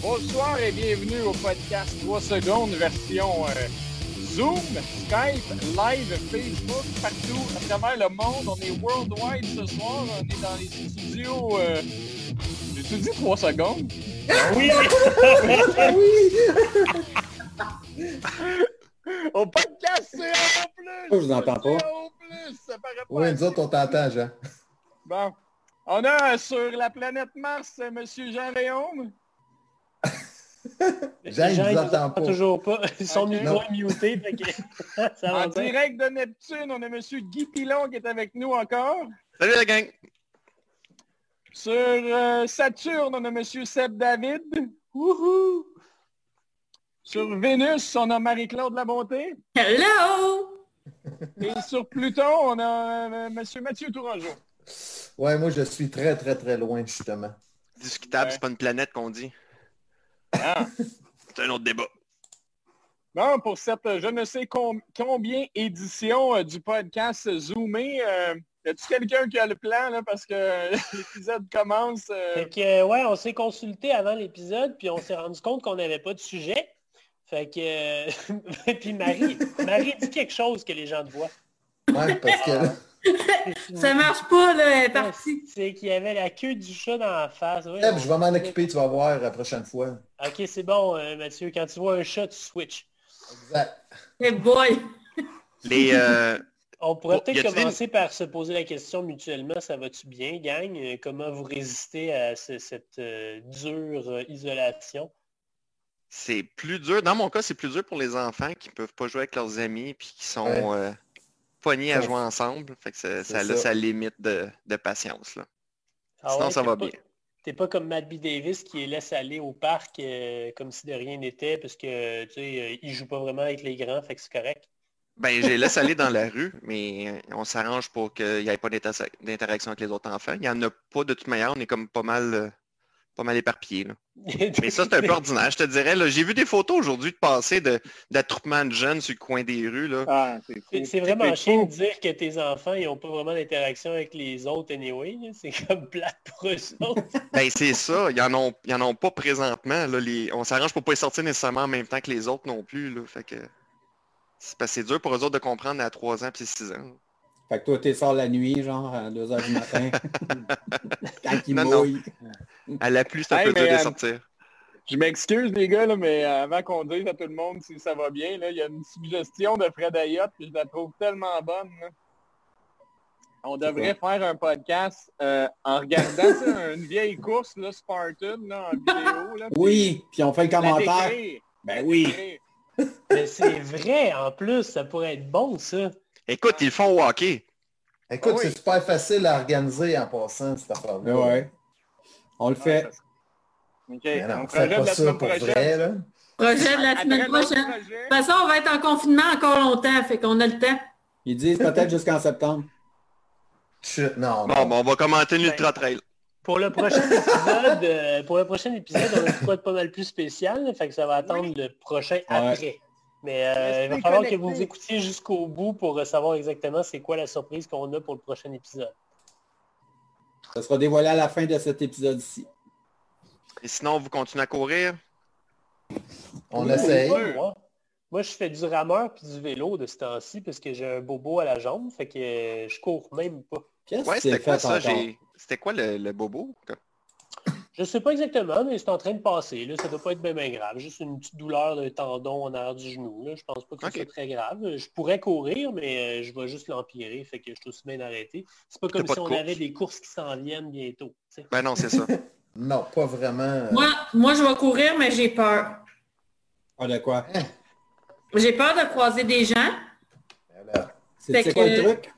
Bonsoir et bienvenue au podcast 3 secondes version euh, Zoom, Skype, live, Facebook, partout à travers le monde. On est worldwide ce soir. On est dans les studios. Euh... J'ai-tu dit 3 secondes? Oui! Au podcast, c'est en plus! Je vous entends pas. Plus! Ça Oui, nous autres, on t'entend, Jean. Bon. On a sur la planète Mars M. Jean Léon. Jean, il nous entend pas. toujours pas. Ils sont Ok. micro mutés. En bien. direct de Neptune, on a M. Guy Pilon qui est avec nous encore. Salut la gang! Sur euh, Saturne, on a M. Seb David. Wouhou! Sur Vénus, on a Marie-Claude Labonté. Hello! Et sur Pluton, on a euh, M. Mathieu Tourangeau. Ouais, moi, je suis très, très, très loin, justement. Discutable, Ouais. c'est pas une planète qu'on dit. Ah. C'est un autre débat. Bon, pour cette euh, je ne sais com- combien édition euh, du podcast Zoomé, euh, y a-tu quelqu'un qui a le plan là, parce que l'épisode commence euh, Fait que, ouais, on s'est consulté avant l'épisode, puis on s'est rendu compte qu'on n'avait pas de sujet. Fait que, euh, puis Marie, Marie dit quelque chose que les gens te voient. Ouais, parce que Ça marche pas, là, elle est partie. C'est qu'il y avait la queue du chat dans la face. Ouais, Seb, on- je vais m'en occuper, tu vas voir la prochaine fois. Ok, c'est bon, euh, Mathieu. Quand tu vois un chat, tu switch. Exact. Hey boy! Les, euh, On pourrait peut-être commencer par se poser la question mutuellement, ça va-tu bien, gang? Euh, Comment vous résistez à ce- cette euh, dure euh, isolation? c'est plus dur. Dans mon cas, c'est plus dur pour les enfants qui peuvent pas jouer avec leurs amis puis qui sont Ouais. Pognés à jouer ensemble. Fait que ça, a sa limite de, de patience. Là. Ah Sinon, ouais, ça va pas- bien. T'es pas comme Matt B. Davis qui les laisse aller au parc euh, comme si de rien n'était parce que tu sais, euh, il joue pas vraiment avec les grands, fait que c'est correct. Ben, je les laisse aller dans la rue, mais on s'arrange pour qu'il n'y ait pas d'inter- d'interaction avec les autres enfants. Il n'y en a pas de toute manière. On est comme pas mal, euh, pas mal éparpillés. là. Mais ça, c'est un peu ordinaire, je te dirais. là. J'ai vu des photos aujourd'hui de passer de- d'attroupement de jeunes sur le coin des rues. Là. Ah, c'est vraiment chiant de dire que tes enfants, ils ont pas vraiment d'interaction avec les autres anyway. C'est comme plate pour eux autres. Ben c'est ça, ils en ont, ils en ont pas présentement. Là, les... On s'arrange pour pas les sortir nécessairement en même temps que les autres non plus. Là, fait que... C'est parce que c'est dur pour eux autres de comprendre à 3 ans puis 6 ans. Fait que toi, t'es sors la nuit, genre, à 2h du matin. Quand il Non, non. mouille. À la pluie, c'est un Hey, peu dur mais, de euh, sortir. Je m'excuse les gars, là, mais euh, avant qu'on dise à tout le monde si ça va bien, là, il y a une suggestion de Fred Ayotte, puis je la trouve tellement bonne. là. On devrait faire un podcast euh, en regardant tu une vieille course, là, Spartan, là, en vidéo. Là, Oui, puis on fait le commentaire. Ben oui. Mais c'est vrai, en plus, ça pourrait être bon, ça. Écoute, ils font au hockey. Écoute, Ah oui. c'est super facile à organiser en passant, cette affaire-là. Ben ouais. On le fait. Ok, Mais non, on projette pas ça pour prochaine. vrai, là. Projet de la semaine prochaine. De toute façon, on va être en confinement encore longtemps, fait qu'on a le temps. Ils disent peut-être jusqu'en septembre. Chut, non, Bon, non. bon, on va commenter Ben, l'Ultra Trail. Pour le prochain épisode, euh, pour le prochain épisode, on a de quoi de pas mal plus spécial, fait que ça va attendre le prochain après. Mais euh, il va falloir que vous écoutiez jusqu'au bout pour savoir exactement c'est quoi la surprise qu'on a pour le prochain épisode. Ça sera dévoilé à la fin de cet épisode-ci. Et sinon, vous continuez à courir? On Oui, essaye. oui, Moi, moi, je fais du rameur puis du vélo de ce temps-ci parce que j'ai un bobo à la jambe, fait que je cours même pas. Qu'est-ce Ouais, c'était quoi ça? C'était quoi le, le bobo? Je sais pas exactement, mais c'est en train de passer. Là. Ça doit pas être bien, bien grave. Juste une petite douleur d'un tendon en arrière du genou. Là. Je pense pas que Ok. c'est très grave. Je pourrais courir, mais euh, je vais juste l'empirer. Fait que je suis aussi bien d'arrêter. C'est pas comme pas si de on course? avait des courses qui s'en viennent bientôt. Ben non, c'est ça. Non, pas vraiment. euh, Moi, moi, je vais courir, mais j'ai peur. Ah, de quoi? J'ai peur de croiser des gens. voilà. C'est quoi le truc?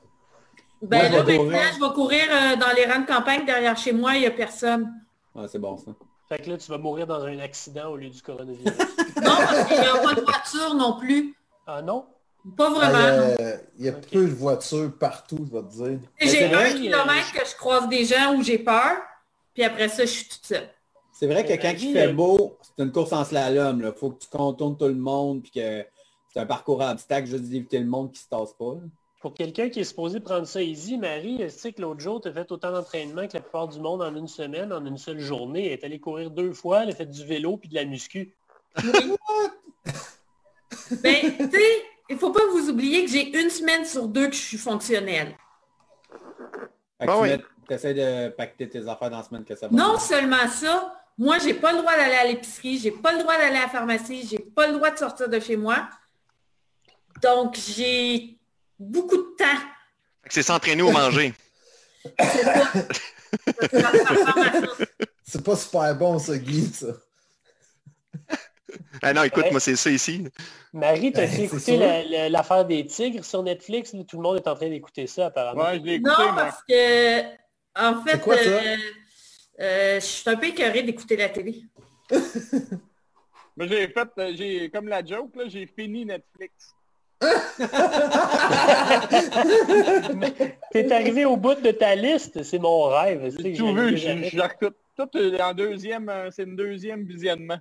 Ben Moi, là, maintenant, courir. je vais courir euh, dans les rangs de campagne derrière chez moi, il n'y a personne. Ah, c'est bon, ça. Fait que là, tu vas mourir dans un accident au lieu du coronavirus. Non, parce qu'il n'y a pas de voiture non plus. ah non? Pas vraiment. Euh, Il y a peu de voitures partout, je vais te dire. J'ai un vrai, kilomètre que je croise des gens où j'ai peur, puis après ça, je suis toute seule. C'est vrai que quand il fait euh, beau, c'est une course en slalom. Il faut que tu contournes tout le monde puis que c'est un parcours à obstacles juste d'éviter le monde qui se tasse pas. là. Pour quelqu'un qui est supposé prendre ça easy, Marie, tu sais que l'autre jour, tu as fait autant d'entraînement que la plupart du monde en une semaine, en une seule journée? Elle est allée courir deux fois, elle a fait du vélo puis de la muscu. Ben, tu sais, il faut pas vous oubliez que j'ai une semaine sur deux que je suis fonctionnelle. Ben tu oui. essaies de pacter tes affaires dans la semaine que ça va. Non seulement ça, moi, j'ai pas le droit d'aller à l'épicerie, j'ai pas le droit d'aller à la pharmacie, j'ai pas le droit de sortir de chez moi. Donc, j'ai beaucoup de temps. C'est s'entraîner ou manger. C'est ça. Pas super bon, ça, Guy, ça. Ah non, écoute, Ouais. moi, c'est ça ici. Marie, t'as fait c'est écouter sûr. la- la- l'affaire des tigres sur Netflix? Tout le monde est en train d'écouter ça, apparemment. Ouais, je l'ai écouté, Non, moi. parce que, en fait, quoi, euh, euh, je suis un peu écœurée d'écouter la télé. Moi, j'ai fait, euh, j'ai, comme la joke, là, j'ai fini Netflix. T'es arrivé au bout de ta liste, c'est mon rêve. J'ai tout vu, je, tout, est en deuxième, euh, c'est une deuxième visionnement.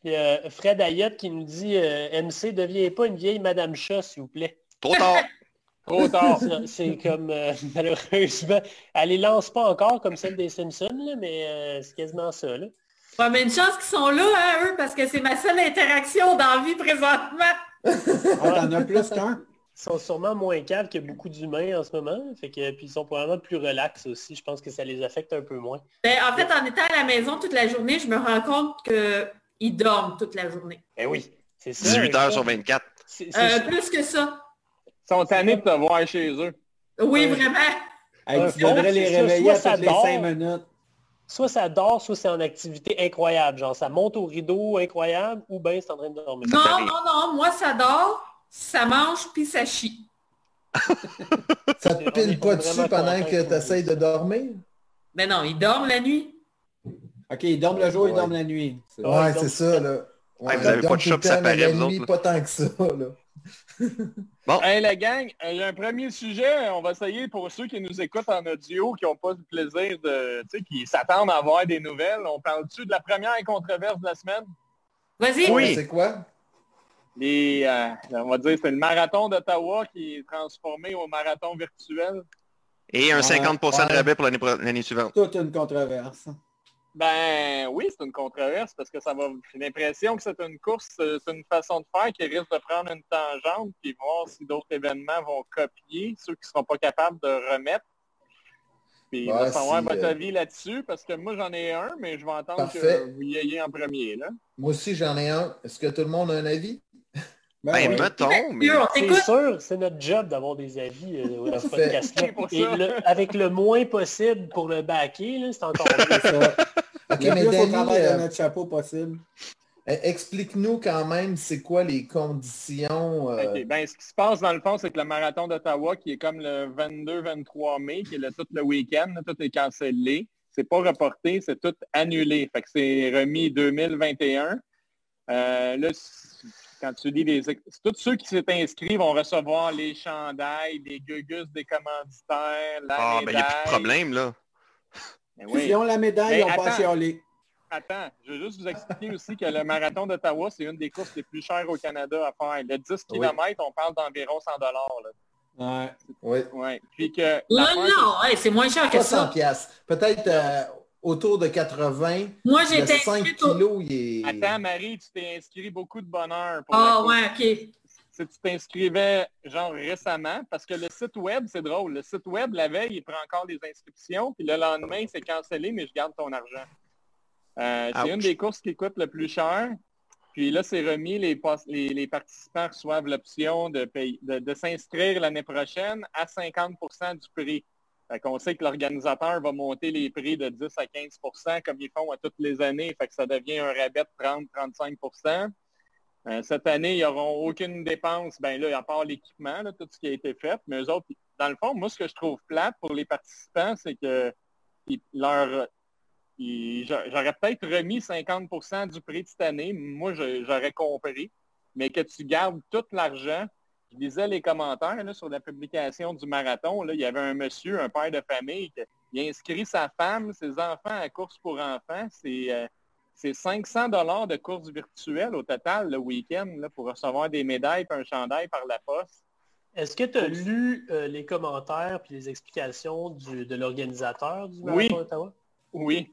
Puis, euh, Fred Ayotte qui nous dit euh, MC, deviens pas une vieille Madame Chat, s'il vous plaît. Trop tard. Trop tard. C'est comme euh, malheureusement. Elle les lance pas encore comme celle des Simpsons, là, mais euh, c'est quasiment ça. Là. Ouais, mais une chance qu'ils sont là, hein, eux, parce que c'est ma seule interaction dans la vie présentement. Ah, T'en as plus qu'un? Ils sont sûrement moins calmes que beaucoup d'humains en ce moment. Fait que, puis ils sont probablement plus relax aussi. Je pense que ça les affecte un peu moins. Ben, en fait, en étant à la maison toute la journée, je me rends compte qu'ils dorment toute la journée. Ben oui, c'est ça. 18 un heures sur 24. C'est- c'est Euh, plus que ça. Ils sont tannés de te voir chez eux. Oui, Euh, vraiment. Hey, tu devrais les réveiller à toutes les dort. 5 minutes. Soit ça dort, soit c'est en activité incroyable. Genre, ça monte au rideau incroyable ou bien c'est en train de dormir. Non, non, non. Moi, ça dort, ça mange, puis ça chie. Ça te pile pas dessus pendant que tu essayes de dormir? Mais non, ils dorment la nuit. OK, ils dorment le jour, ils Ouais. dorment la nuit. Ouais, c'est ça, là. Ouais, vous avez ils dorment pas de puis ça paraît, la vous nuit, autres, pas tant que ça, là. Hey la gang, euh, j'ai un premier sujet. On va essayer pour ceux qui nous écoutent en audio, qui n'ont pas le plaisir de, tu sais, qui s'attendent à avoir des nouvelles. On parle-tu de la première controverse de la semaine? Vas-y. Oui. C'est quoi? Les, euh, on va dire c'est le marathon d'Ottawa qui est transformé au marathon virtuel. Et un Ouais, 50% de ouais. rabais pour l'année pro- l'année suivante. Toute une controverse. Ben oui, c'est une controverse parce que ça va. J'ai l'impression que c'est une course, euh, c'est une façon de faire qui risque de prendre une tangente puis voir si d'autres événements vont copier, ceux qui ne seront pas capables de remettre. Puis on va savoir si, votre euh, avis là-dessus parce que moi j'en ai un, mais je vais entendre Parfait. que vous y ayez en premier là. Moi aussi, j'en ai un. Est-ce que tout le monde a un avis? Ben, Ben, oui. mettons, mais... Dieu, on C'est sûr, c'est notre job d'avoir des avis euh, dans ce podcast-là. Le- avec le moins possible pour le backer, là, c'est encore mieux. OK, Le mais plus Danny, euh, de notre chapeau possible. euh, explique-nous quand même c'est quoi les conditions. euh, OK. Ben, ce qui se passe dans le fond, c'est que le marathon d'Ottawa, qui est comme le 22-23 mai, qui est le, tout le week-end, tout est cancellé. C'est pas reporté, c'est tout annulé. Fait que c'est remis 2021. Euh, là, quand tu lis les... Tous ceux qui s'étaient inscrits vont recevoir les chandails, les gugus des commanditaires, la Ah, ben, il n'y a plus de problème, là. Ben oui. S'ils ont la médaille, Mais ils n'ont pas à attends. je veux juste vous expliquer aussi que le marathon d'Ottawa, c'est une des courses les plus chères au Canada à faire. Le 10 Oui. km, on parle d'environ 100 là. Ouais. Oui. Ouais. Puis que Non, non, c'est moins cher que Pas 100 ça. piastres. Peut-être euh, autour de 80. Moi, j'ai Le été 5 inscrite au... kilos, il est... Attends, Marie, tu t'es inscrit beaucoup de bonheur. Ah ouais, OK. Si tu t'inscrivais genre récemment, parce que le site web, c'est drôle. Le site web, la veille, il prend encore les inscriptions, puis le lendemain, c'est cancellé, mais je garde ton argent. Euh, c'est une des courses qui coûte le plus cher. Puis là, c'est remis, les, les, les participants reçoivent l'option de, payer- de, de s'inscrire l'année prochaine à 50% du prix. Fait qu'on sait que l'organisateur va monter les prix de 10 à 15% comme ils font à toutes les années. Fait que ça devient un rabais de 30-35 euh, cette année, ils n'auront aucune dépense, ben là, à part l'équipement, tout ce qui a été fait. Mais eux autres, dans le fond, moi, ce que je trouve plate pour les participants, c'est que j'aurais peut-être remis 50% du prix de cette année. Moi, j'aurais compris. Mais que tu gardes tout l'argent, je lisais les commentaires sur la publication du marathon. Il y avait un monsieur, un père de famille, qui a inscrit sa femme, ses enfants à course pour enfants. C'est 500 dollars de course virtuelle au total le week-end pour recevoir des médailles et un chandail par la poste. Est-ce que tu as lu euh, les commentaires et les explications de l'organisateur du Marathon d'Ottawa? Oui.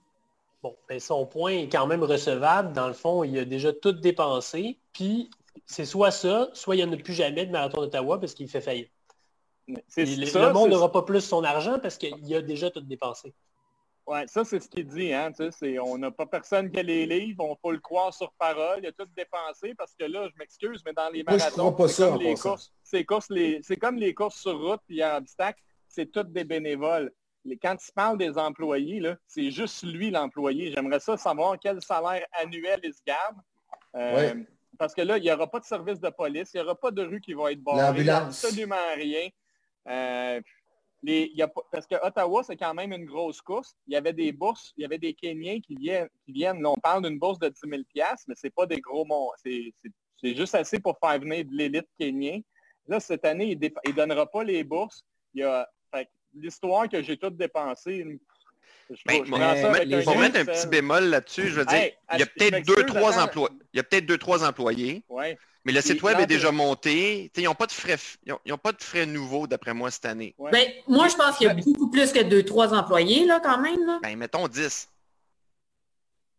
Bon, ben son point est quand même recevable. Dans le fond, il a déjà tout dépensé. Puis c'est soit ça, soit il n'y en a plus jamais de Marathon d'Ottawa parce qu'il fait faillite. le monde n'aura pas plus son argent parce qu'il a déjà tout dépensé. Oui, ça, c'est ce qu'il dit. Hein, on n'a pas personne qui a les livres, on faut le croire sur parole. Il a tout dépensé parce que là, je m'excuse, mais dans les marathons, c'est comme, les courses, c'est comme les courses sur route et en obstacle, c'est tout des bénévoles. quand il parle des employés, c'est juste lui l'employé. J'aimerais ça savoir quel salaire annuel il se garde. Euh, parce que là, il n'y aura pas de service de police, il n'y aura pas de rue qui va être barrée. Absolument rien. Euh, parce que Ottawa, c'est quand même une grosse course. Il y avait des bourses, il y avait des Kenyans qui viennent. On parle d'une bourse de 10 000 mais ce n'est pas des gros monts. C'est juste assez pour faire venir de l'élite kenyan. Là, cette année, il ne donnera pas les bourses. L'histoire que j'ai toute dépensée, ben, pour mettre un petit bémol là-dessus, je veux dire, il y a peut-être deux, trois employés. Il y a peut-être deux, trois employés. Mais le site web est déjà monté. ils n'ont pas de frais ils ont, pas de frais nouveaux, d'après moi, cette année. Ben, moi, je pense qu'il y a beaucoup plus que deux, trois employés, là, quand même. Là. Ben, mettons 10.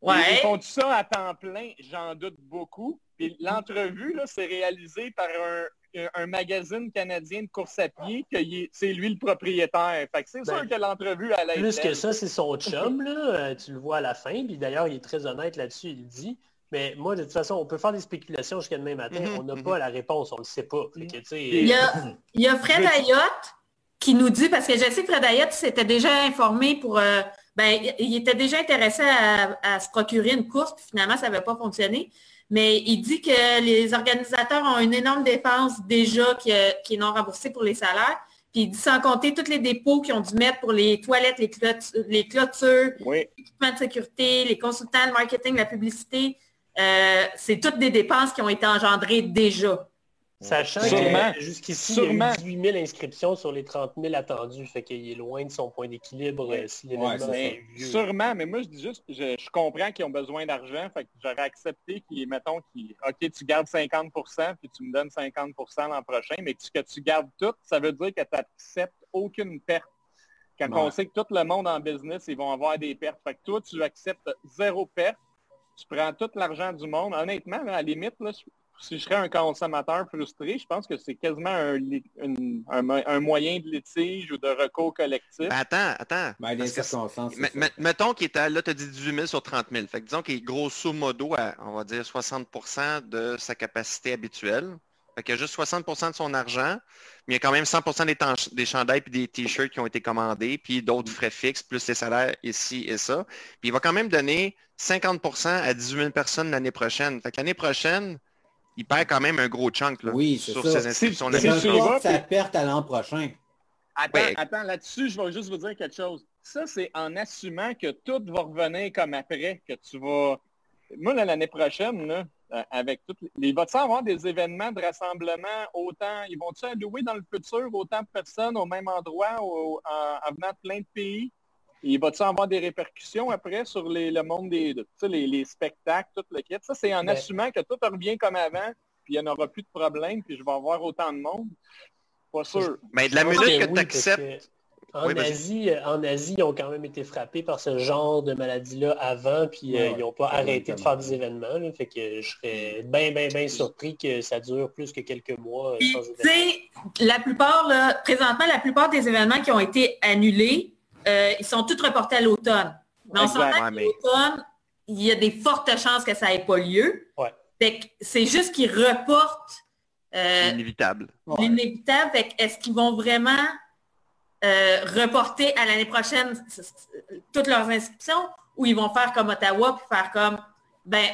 Ouais. Ils font tout ça à temps plein, j'en doute beaucoup. Puis l'entrevue, c'est réalisé par un, un magazine canadien de course à pied, que c'est lui le propriétaire. Fait que c'est sûr ben, que l'entrevue à la Plus que ça, c'est son chum, là. Euh, tu le vois à la fin. Puis d'ailleurs, il est très honnête là-dessus. Il dit mais moi, de toute façon, on peut faire des spéculations jusqu'à demain matin. Mhm, on n'a pas mhm. la réponse, on ne le sait pas. il, y a, il, y a, Fred Ayotte qui nous dit, parce que je sais que Fred Ayotte s'était déjà informé pour... Euh, ben, il était déjà intéressé à, à, se procurer une course, puis finalement, ça n'avait pas fonctionné. Mais il dit que les organisateurs ont une énorme dépense déjà qui, qui est non remboursée pour les salaires. Puis il dit sans compter tous les dépôts qu'ils ont dû mettre pour les toilettes, les, clôtures, les clôtures l'équipement de sécurité, les consultants, le marketing, la publicité. Euh, c'est toutes des dépenses qui ont été engendrées déjà. Sachant que jusqu'ici, il y a eu 18 000 inscriptions sur les 30 000 attendus, fait qu'il est loin de son point d'équilibre euh, si Sûrement, mais moi je dis juste, je, comprends qu'ils ont besoin d'argent, fait que j'aurais accepté qu'ils, mettons, qu'ils, OK, tu gardes 50% puis tu me donnes 50% l'an prochain, mais que tu gardes tout, ça veut dire que tu n'acceptes aucune perte. Quand on sait que tout le monde en business, ils vont avoir des pertes. Fait que toi, tu acceptes zéro perte, tu prends tout l'argent du monde. Honnêtement, à la limite, là, si je serais un consommateur frustré, je pense que c'est quasiment un, moyen de litige ou de recours collectif. Ben, attends, attends. Ben, mettons qu'il était là, tu as dit 18 000 sur 30 000. Fait que disons qu'il est grosso modo à, on va dire, 60% de sa capacité habituelle. Fait qu'il y a juste 60% de son argent, mais il y a quand même 100 des, des chandails et des t-shirts qui ont été commandés, puis d'autres frais fixes, plus les salaires ici et ça. Puis il va quand même donner 50% à 18 000 personnes l'année prochaine. Fait que l'année prochaine, il perd quand même un gros chunk là, oui, sur ça. ses inscriptions. C'est sa perte à l'an prochain. Attends, attends là-dessus, je vais juste vous dire quelque chose. Ça, c'est en assumant que tout va revenir comme après, que tu vas... Moi, l'année prochaine, là, euh, avec tout... Il va-t-il avoir des événements de rassemblement autant... Ils vont-ils allouer dans le futur autant de personnes au même endroit en, en, venant de plein de pays? Il va-tu avoir des répercussions après sur le monde des les, spectacles, tout le kit? Ça, c'est en assumant que tout revient comme avant, puis il n'y en aura plus de problème, puis je vais avoir autant de monde. Pas sûr. Mais de la minute que tu acceptes. En, Asie, en Asie, ils ont quand même été frappés par ce genre de maladie-là avant, puis euh, ils n'ont pas arrêté de faire des événements. fait que je serais bien, bien, bien surpris que ça dure plus que quelques mois euh, sans La plupart, présentement, la plupart des événements qui ont été annulés, euh, ils sont tous reportés à l'automne. Mais en l'automne, il y a des fortes chances que ça n'ait pas lieu. C'est juste qu'ils reportent euh, l'inévitable. L'inévitable. Est-ce qu'ils vont vraiment euh, reporter à l'année prochaine toutes leurs inscriptions ou ils vont faire comme Ottawa puis faire comme ben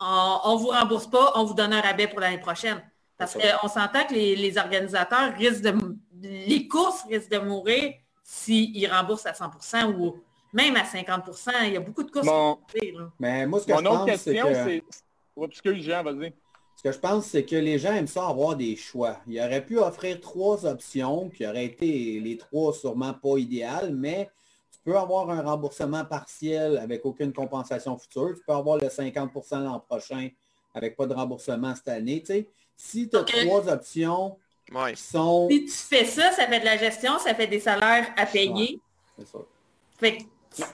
on ne vous rembourse pas, on vous donne un rabais pour l'année prochaine? Parce qu'on s'entend que les, les, organisateurs risquent de les courses risquent de mourir s'ils remboursent à 100% ou même à 50% Il y a beaucoup de courses. Bon. Mais moi, ce que Mon je autre pense, question, c'est... Que... excuse, Jean, vas-y. Ce que je pense, c'est que les gens aiment ça avoir des choix. Il aurait pu offrir trois options qui auraient été les trois sûrement pas idéales, mais tu peux avoir un remboursement partiel avec aucune compensation future. Tu peux avoir le 50% l'an prochain avec pas de remboursement cette année. Si tu as trois options sont... Si tu fais ça, ça fait de la gestion, ça fait des salaires à payer. c'est ça.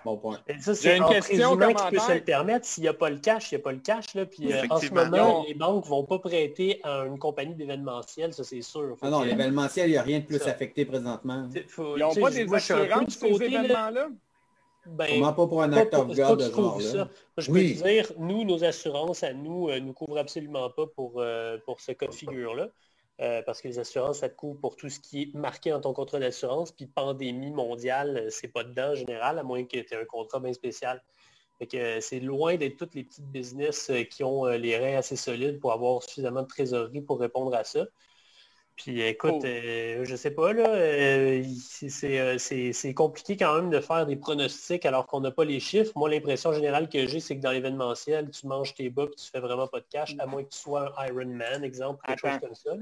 Bon point. Ça, c'est une question qui peut se le permettre. S'il n'y a pas le cash, il n'y a pas le cash. Là. Puis, euh, en ce moment, les banques ne vont pas prêter à une compagnie d'événementiel, ça c'est sûr. Ah non, l'événementiel, il n'y a rien de plus affecté présentement. Ils n'ont pas des assurances pour ces événements-là? Ben, Comment pas pour un acte of God de genre là? Je peux dire, nous, nos assurances à nous ne nous couvrent absolument pas pour, euh, pour ce cas de figure-là. Euh, parce que les assurances, ça te couvre pour tout ce qui est marqué dans ton contrat d'assurance, puis pandémie mondiale, euh, c'est pas dedans en général, à moins que tu aies un contrat bien spécial. Euh, c'est loin d'être toutes les petites business qui ont les reins assez solides pour avoir suffisamment de trésorerie pour répondre à ça. Puis écoute, oh. je sais pas, là, c'est compliqué quand même de faire des pronostics alors qu'on n'a pas les chiffres. Moi, l'impression générale que j'ai, c'est que dans l'événementiel, tu manges tes bas et tu fais vraiment pas de cash, à moins que tu sois un Ironman, exemple, quelque chose comme ça.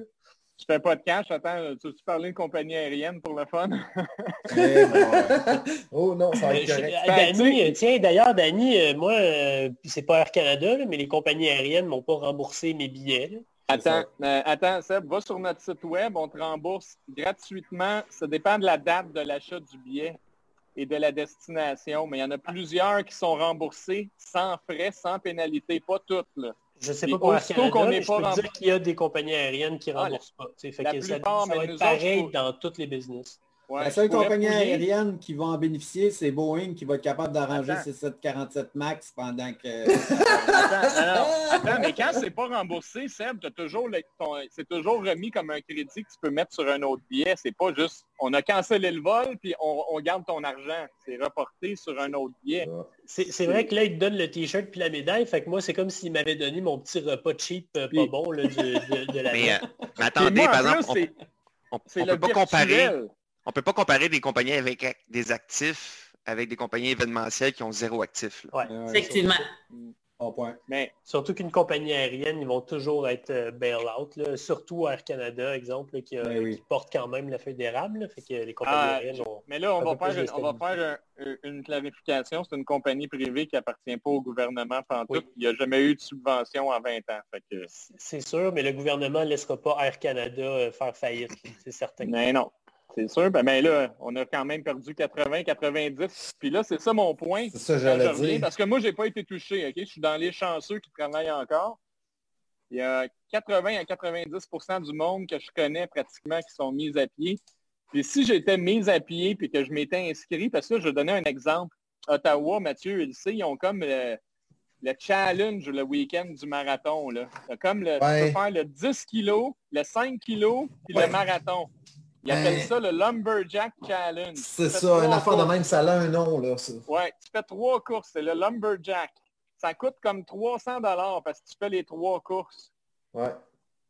Tu fais pas de cash, attends, tu veux parler de compagnie aérienne pour le fun? oh non, ça va être correct. Ben, tiens, d'ailleurs, Danny, euh, moi, euh, c'est pas Air Canada, mais les compagnies aériennes m'ont pas remboursé mes billets. Attends, euh, attends, Seb, va sur notre site web, on te rembourse gratuitement. Ça dépend de la date de l'achat du billet et de la destination, mais il y en a plusieurs qui sont remboursés sans frais, sans pénalité, pas toutes. Là. Je ne sais pas pour Canada, mais je peux dire qu'il y a des compagnies aériennes qui ne ah, remboursent pas. Fait que ça, va être pareil dans toutes les business la seule compagnie aérienne qui va en bénéficier, c'est Boeing qui va être capable d'arranger ses 747 MAX pendant que... attends, mais quand c'est pas remboursé, Seb, toujours c'est toujours remis comme un crédit que tu peux mettre sur un autre billet. C'est pas juste on a cancellé le vol puis on, garde ton argent. C'est reporté sur un autre billet. C'est vrai que là, il te donne le t-shirt puis la médaille. Fait que moi, c'est comme s'il m'avait donné mon petit repas cheap euh, pas bon là, de, la mais, euh, mais attendez, par exemple, on, on, peut pas comparer on ne peut pas comparer des compagnies avec des actifs avec des compagnies événementielles qui ont zéro actif. Effectivement. point. Mais surtout qu'une compagnie aérienne, ils vont toujours être euh, bail-out, surtout Air Canada, exemple, qui, ben porte quand même la feuille d'érable. Fait que les compagnies ah, aériennes Mais là, on va faire, on va faire une clarification. C'est une compagnie privée qui appartient pas au gouvernement Il n'y a jamais eu de subvention en 20 ans. Que... C'est sûr, mais le gouvernement ne laissera pas Air Canada euh, faire faillite. C'est certain. Mais non. C'est sûr. Ben, ben, là, on a quand même perdu 80, 90. Puis là, c'est ça mon point. C'est ça, j'allais dire. Parce que moi, j'ai pas été touché. ok? Je suis dans les chanceux qui travaillent encore. Il y a 80 à 90% du monde que je connais pratiquement qui sont mis à pied. Et si j'étais mis à pied puis que je m'étais inscrit, parce que je vais donner un exemple. Ottawa, Mathieu, il sait, ils ont comme le, challenge le week-end du marathon. Là. Comme le, faire le 10 kg, le 5 kg, puis le marathon. Ils appellent ça le Lumberjack Challenge. C'est ça, une affaire de même, ça a un nom, là, ça. Ouais, tu fais trois courses, c'est le Lumberjack. Ça coûte comme 300 dollars parce que tu fais les trois courses. Ouais.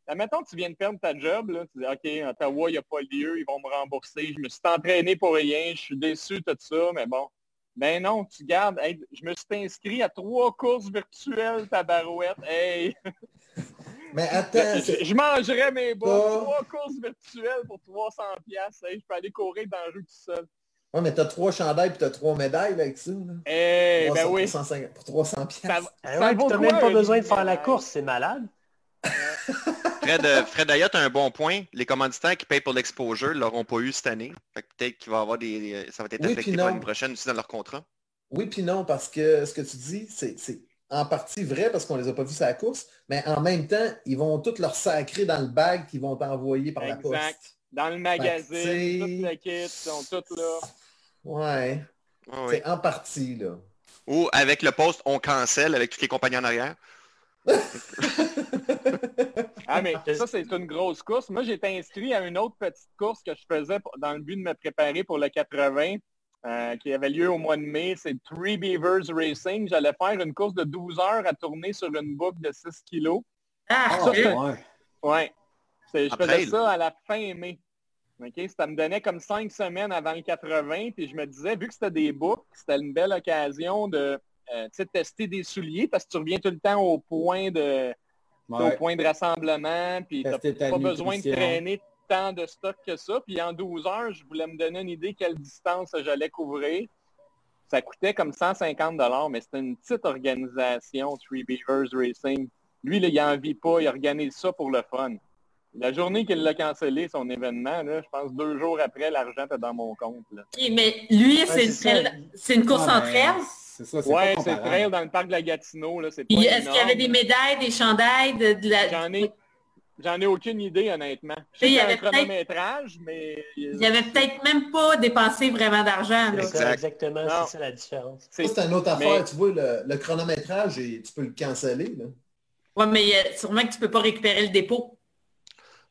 Admettons que tu viens de perdre ta job, là, tu dis, OK, Ottawa, il n'y a pas lieu, ils vont me rembourser. Je me suis entraîné pour rien, je suis déçu de tout ça, mais bon. Ben non, tu gardes, je me suis inscrit à trois courses virtuelles, ta barouette. Hey! Mais attends. Je, mangerais mes bas. Trois courses virtuelles pour 300 pièces. je peux aller courir dans la rue tout seul. Ouais, mais t'as trois chandails et t'as trois médailles avec ça. Eh, ben oui. Pour 300 pièces. Ça, ça t'as même pas besoin de faire la course, c'est malade. Fred, euh, Fred Ayat a un bon point. Les commanditaires qui payent pour l'exposure ne l'auront pas eu cette année. peut-être qu'il va avoir des. Ça va être affecté l'année prochaine aussi dans leur contrat. Oui, puis non, parce que ce que tu dis, c'est en partie vrai parce qu'on les a pas vus sur la course, mais en même temps, ils vont tous leur sacrer dans le bag qu'ils vont t'envoyer par la poste. Dans le magazine, toutes les kits sont toutes là. Ouais. C'est en partie, là. Ou avec le poste, on cancelle avec tous les compagnies en arrière. ah, mais ça, c'est une grosse course. Moi, j'étais inscrit à une autre petite course que je faisais dans le but de me préparer pour le 80. Euh, qui avait lieu au mois de mai. C'est Three Beavers Racing. J'allais faire une course de 12 heures à tourner sur une boucle de 6 kilos. Ah, ouais. Je faisais ça à la fin mai. Ça me donnait comme cinq semaines avant le 80. Puis je me disais, vu que c'était des boucles, c'était une belle occasion de euh, tester des souliers parce que tu reviens tout le temps au point de, au point de rassemblement, puis tu n'as pas besoin de traîner tant de stock que ça. Puis en 12 heures, je voulais me donner une idée quelle distance j'allais couvrir. Ça coûtait comme 150 mais c'était une petite organisation, Three Beavers Racing. Lui, il n'en vit pas, il organise ça pour le fun. La journée qu'il l'a cancellé, son événement, là, je pense deux jours après, l'argent était dans mon compte. mais lui, c'est une, course en trail? C'est ça, ouais, c'est trail dans le parc de la Gatineau. Est-ce qu'il y avait des médailles, des chandails de, la... J'en ai, J'en ai aucune idée, honnêtement. il y avait chronométrage, mais... Il n'y avait peut-être même pas dépensé vraiment d'argent. Exactement, c'est ça la différence. C'est une autre affaire. Tu vois, le, chronométrage, tu peux le canceller. Oui, mais sûrement que tu ne peux pas récupérer le dépôt.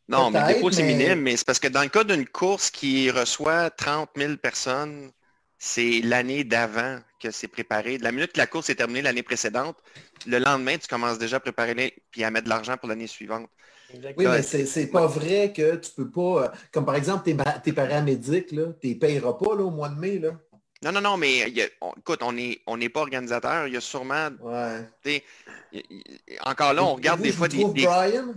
Non, mais le dépôt, c'est minime, mais c'est parce que dans le cas d'une course qui reçoit 30 000 personnes, c'est l'année d'avant que c'est préparé. La minute que la course est terminée l'année précédente, le lendemain, tu commences déjà à préparer puis à mettre de l'argent pour l'année suivante. Oui, mais c'est pas vrai que tu peux pas, euh, comme par exemple tes, tes paramédics, tu ne payeras pas là, au mois de mai. Là. Non, non, non, mais écoute, on n'est on pas organisateur. Il y a sûrement. Ouais. encore là, on regarde des fois des. Brian?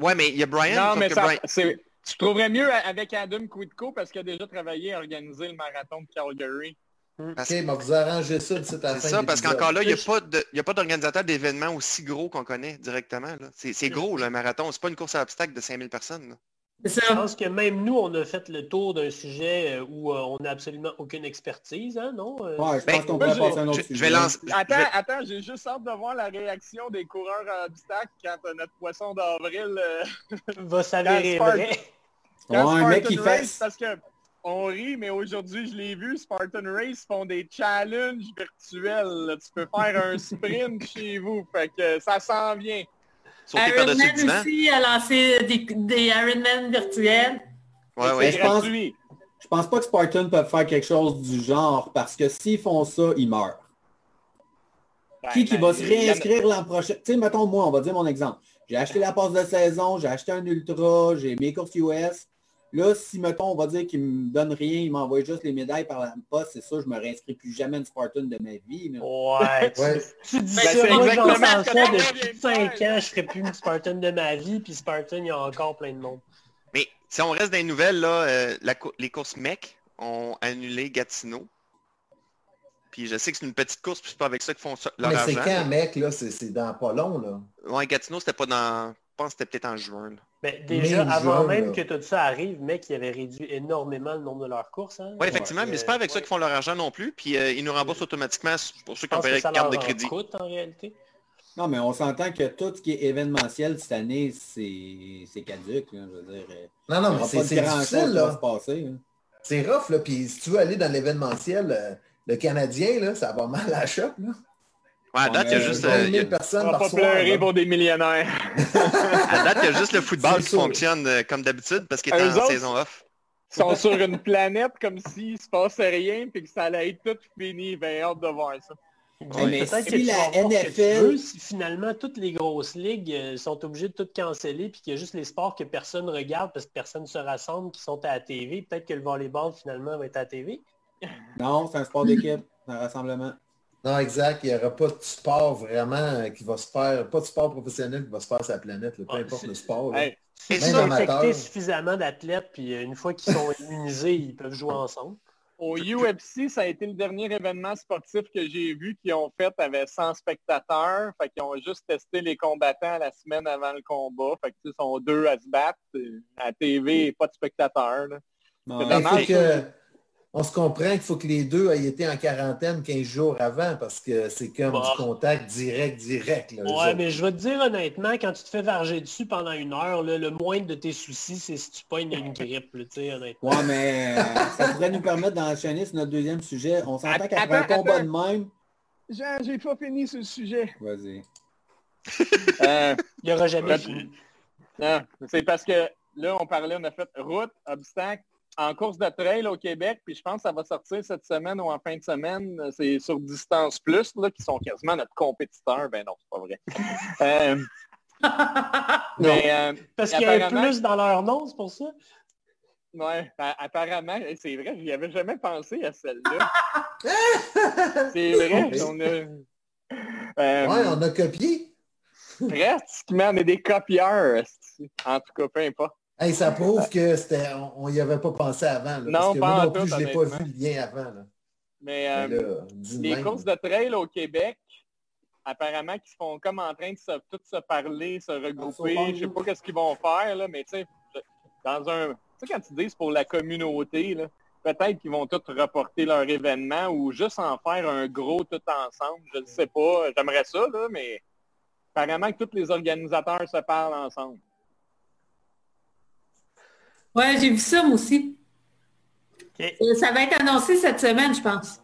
ouais, mais il y a Brian. Non, mais ça, tu trouverais mieux avec Adam Quidco parce qu'il a déjà travaillé à organiser le marathon de Calgary. OK, mais vous arrangez ça C'est ça, parce qu'encore là, il n'y a pas d'organisateur d'événements aussi gros qu'on connaît directement. C'est gros, le marathon. C'est pas une course à obstacles de 5000 personnes. Je pense que même nous, on a fait le tour d'un sujet euh, où euh, on n'a absolument aucune expertise, hein, non? Euh? Ouais, je pense qu'on peut passer un autre je, vais lancer... Attends, attends, j'ai juste hâte de voir la réaction des coureurs à obstacles quand notre poisson d'avril va s'avérer vrai. ouais, un mec qui fait... Parce que on rit, mais aujourd'hui, je l'ai vu, Spartan Race font des challenges virtuels. Tu peux faire un sprint chez vous. Fait que ça s'en vient. Ironman aussi a lancé des, des Ironman virtuels. Ouais, ouais. Je pense, je pense pas que Spartan peuvent faire quelque chose du genre parce que s'ils font ça, ils meurent. qui qui ben, va se réinscrire l'an prochain? Tu sais, mettons moi, on va dire mon exemple. J'ai acheté la passe de saison, j'ai acheté un ultra, j'ai mes courses US. Là, si, mettons, on va dire qu'il me donne rien, il m'envoie juste les médailles par la poste, c'est ça, je me réinscris plus jamais une Spartan de ma vie. Ouais, tu, dis ben, ça, moi, j'en ça depuis 5 ans, je ne serais plus une Spartan de ma vie, puis Spartan, il y a encore plein de monde. Mais si on reste dans les nouvelles, là, euh, les courses MEC ont annulé Gatineau. Puis je sais que c'est une petite course, puis c'est pas avec ça qu'ils font leur Mais argent. Mais c'est quand, mec, là? C'est dans pas long, là. Ouais, Gatineau, c'était pas dans pense que c'était peut-être en juin. Ben, déjà, avant même que tout ça arrive, mec, ils avaient réduit énormément le nombre de leurs courses. Hein? Oui, effectivement, mais c'est pas avec ça qu'ils font leur argent non plus. Puis euh, ils nous remboursent automatiquement pour ceux qui ont payé carte de crédit. Coûte, en réalité. Non, mais on s'entend que tout ce qui est événementiel cette année, c'est caduque. Là, je veux dire. Euh, non, non, mais c'est difficile, là. C'est rough, là. Puis si tu veux aller dans l'événementiel, euh, le Canadien, là, ça va mal à la shop, là. Ouais, à date, il y a juste... Euh, personnes on va pas pleurer pour des millionnaires. à date, il y a juste le football qui fonctionne euh, comme d'habitude parce qu'il est en saison off. Ils sont sur une planète comme s'il se passait rien puis que ça allait être tout fini. Ben, hâte de voir ça. mais si la NFL... si finalement toutes les grosses ligues euh, sont obligées de tout canceller puis qu'il y a juste les sports que personne regarde parce que personne ne se rassemble qui sont à la TV, peut-être que le volleyball finalement va être à la TV. Non, c'est un sport d'équipe, un rassemblement. Non, exact. Il n'y aura pas de sport vraiment qui va se faire, pas de sport professionnel qui va se faire sur la planète, peu importe le sport. C'est si infecté suffisamment d'athlètes, puis euh, une fois qu'ils sont immunisés, ils peuvent jouer ensemble. Au UFC, ça a été le dernier événement sportif que j'ai vu qu'ils ont fait avec 100 spectateurs. Fait qu'ils ont juste testé les combattants la semaine avant le combat. Fait qu'ils sont deux à se battre. À la TV, pas de spectateurs. que on se comprend qu'il faut que les deux aient été en quarantaine 15 jours avant parce que c'est comme du bah. contact direct, direct. Là, ouais, mais je vais te dire honnêtement, quand tu te fais varger dessus pendant une heure, le moindre de tes soucis, c'est si tu pognes une grippe, tu sais, honnêtement. Ouais, mais euh, ça pourrait nous permettre d'enchaîner sur notre deuxième sujet. On s'entend qu'après un combat de même... J'ai pas fini ce sujet. Vas-y. Euh, Il n'y aura jamais fini. Non, c'est parce que là, on parlait, on a fait route, obstacle, en course de trail au Québec, puis je pense que ça va sortir cette semaine ou en fin de semaine. C'est sur Distance Plus, là, qui sont quasiment notre compétiteur. Ben non, c'est pas vrai. euh, mais, euh, Parce qu'il y a plus dans leur nom, c'est pour ça? Oui, apparemment, c'est vrai, je n'y avais jamais pensé à celle-là. c'est vrai, on a... Euh, ouais, on a copié. Presque, mais on est des copieurs. En tout cas, peu importe. Hey, ça prouve que c'était, on n'y avait pas pensé avant. non, parce que moi non plus, je n'ai pas vu le lien avant. Mais, euh, les courses de trail au Québec, apparemment, qui sont comme en train de se, se parler, se regrouper. Je sais pas qu'est-ce qu'ils vont faire, là, mais tu sais, dans un. Tu sais, quand tu dis pour la communauté, peut-être qu'ils vont tous reporter leur événement ou juste en faire un gros tout ensemble. Je ne sais pas. J'aimerais ça, là, mais apparemment que tous les organisateurs se parlent ensemble. Ouais, j'ai vu ça, moi aussi. Euh, ça va être annoncé cette semaine, je pense.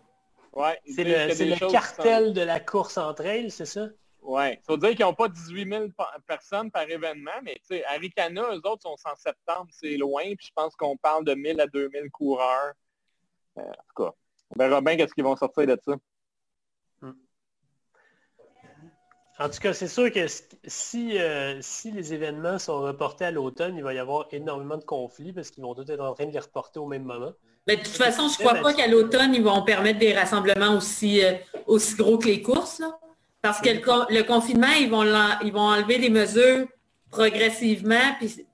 Ouais, c'est le, cartel de la course en trail, c'est ça? Oui. Ça veut dire qu'ils n'ont pas 18 000 personnes par événement, mais tu sais, Aricana, eux autres sont en septembre, c'est loin, puis je pense qu'on parle de 1000 à 2000 coureurs. Euh, en tout cas, on verra bien qu'est-ce qu'ils vont sortir de ça. Hmm. En tout cas, c'est sûr que si, euh, si les événements sont reportés à l'automne, il va y avoir énormément de conflits parce qu'ils vont tous être en train de les reporter au même moment. Mais de toute façon, je ne crois pas qu'à l'automne, ils vont permettre des rassemblements aussi, euh, aussi gros que les courses. Parce que le, confinement, ils vont, ils vont enlever les mesures progressivement. Puis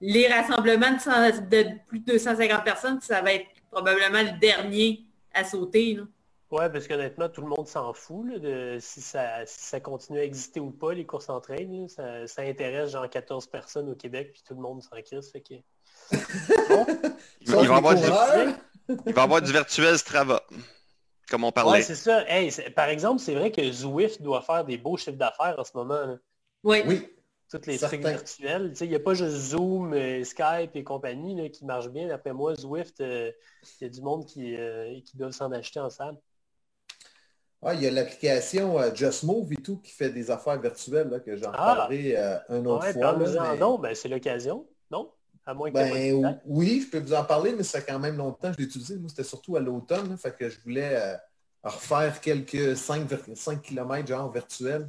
les rassemblements de, plus de 250 personnes, ça va être probablement le dernier à sauter. Oui, parce qu'honnêtement, tout le monde s'en fout de si ça, ça, continue à exister ou pas, les courses en train. Ça, intéresse genre 14 personnes au Québec, puis tout le monde s'en crisse. Fait que... il, va avoir du, il va avoir du virtuel Strava, comme on parlait. Ouais, c'est ça. par exemple, c'est vrai que Zwift doit faire des beaux chiffres d'affaires en ce moment. Oui. oui. Toutes les trucs virtuels. Il n'y a pas juste Zoom, euh, Skype et compagnie qui marchent bien. D'après moi, Zwift, euh, il y a du monde qui, euh, qui doit s'en acheter en salle. Il y a l'application Just Move et tout qui fait des affaires virtuelles que j'en ah! parlerai une autre fois. Non, ben, c'est l'occasion, non? ben, oui, je peux vous en parler, mais ça fait quand même longtemps que je l'ai utilisé. Moi, c'était surtout à l'automne. Fait que je voulais euh, refaire quelques 5, 5 km genre virtuels.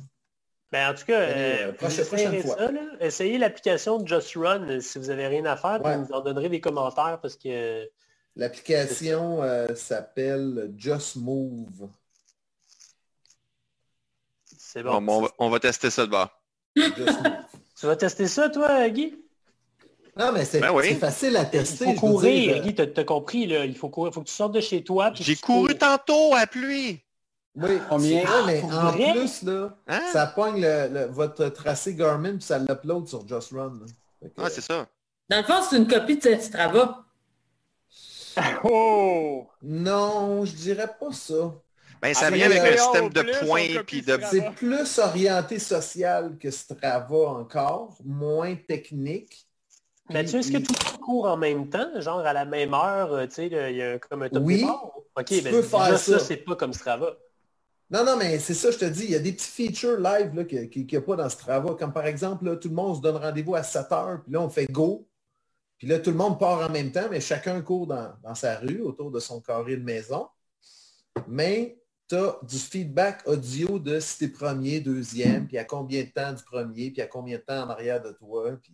Ben, en tout cas, euh, prochaine, fois. essayez l'application Just Run euh, si vous n'avez rien à faire. Vous nous en donnerez des commentaires parce que... L'application s'appelle Just Move. C'est bon. on, va, on, va, tester ça de bas. tu vas tester ça, toi, Guy? Non, mais c'est ben facile à tester. Il faut courir, Guy, t'as compris, là. Il faut courir. Il faut que tu sortes de chez toi. J'ai couru tantôt à pluie. Oui, combien? mais en plus, là, hein? ça pogne le, votre tracé Garmin puis ça l'upload sur Just Run. Ah, c'est ça. Dans le fond, c'est une copie de Strava. Oh! Non, je dirais pas ça. Ben, ça vient avec un système de points puis de... C'est plus orienté social que Strava encore, moins technique. Mathieu, est-ce que tout court en même temps, genre à la même heure, euh, tu sais, il y a comme un top oui, OK, tu ben, peux faire ça, c'est pas comme Strava. Non, non, mais c'est ça, je te dis, il y a des petits features live qu'il n'y a pas dans Strava. Comme par exemple, là, tout le monde se donne rendez-vous à 7 heures, puis là, on fait go. Puis là, tout le monde part en même temps, mais chacun court dans, dans sa rue, autour de son carré de maison. Mais tu as du feedback audio de si tu es premier, deuxième, puis à combien de temps du premier, puis à combien de temps en arrière de toi. Puis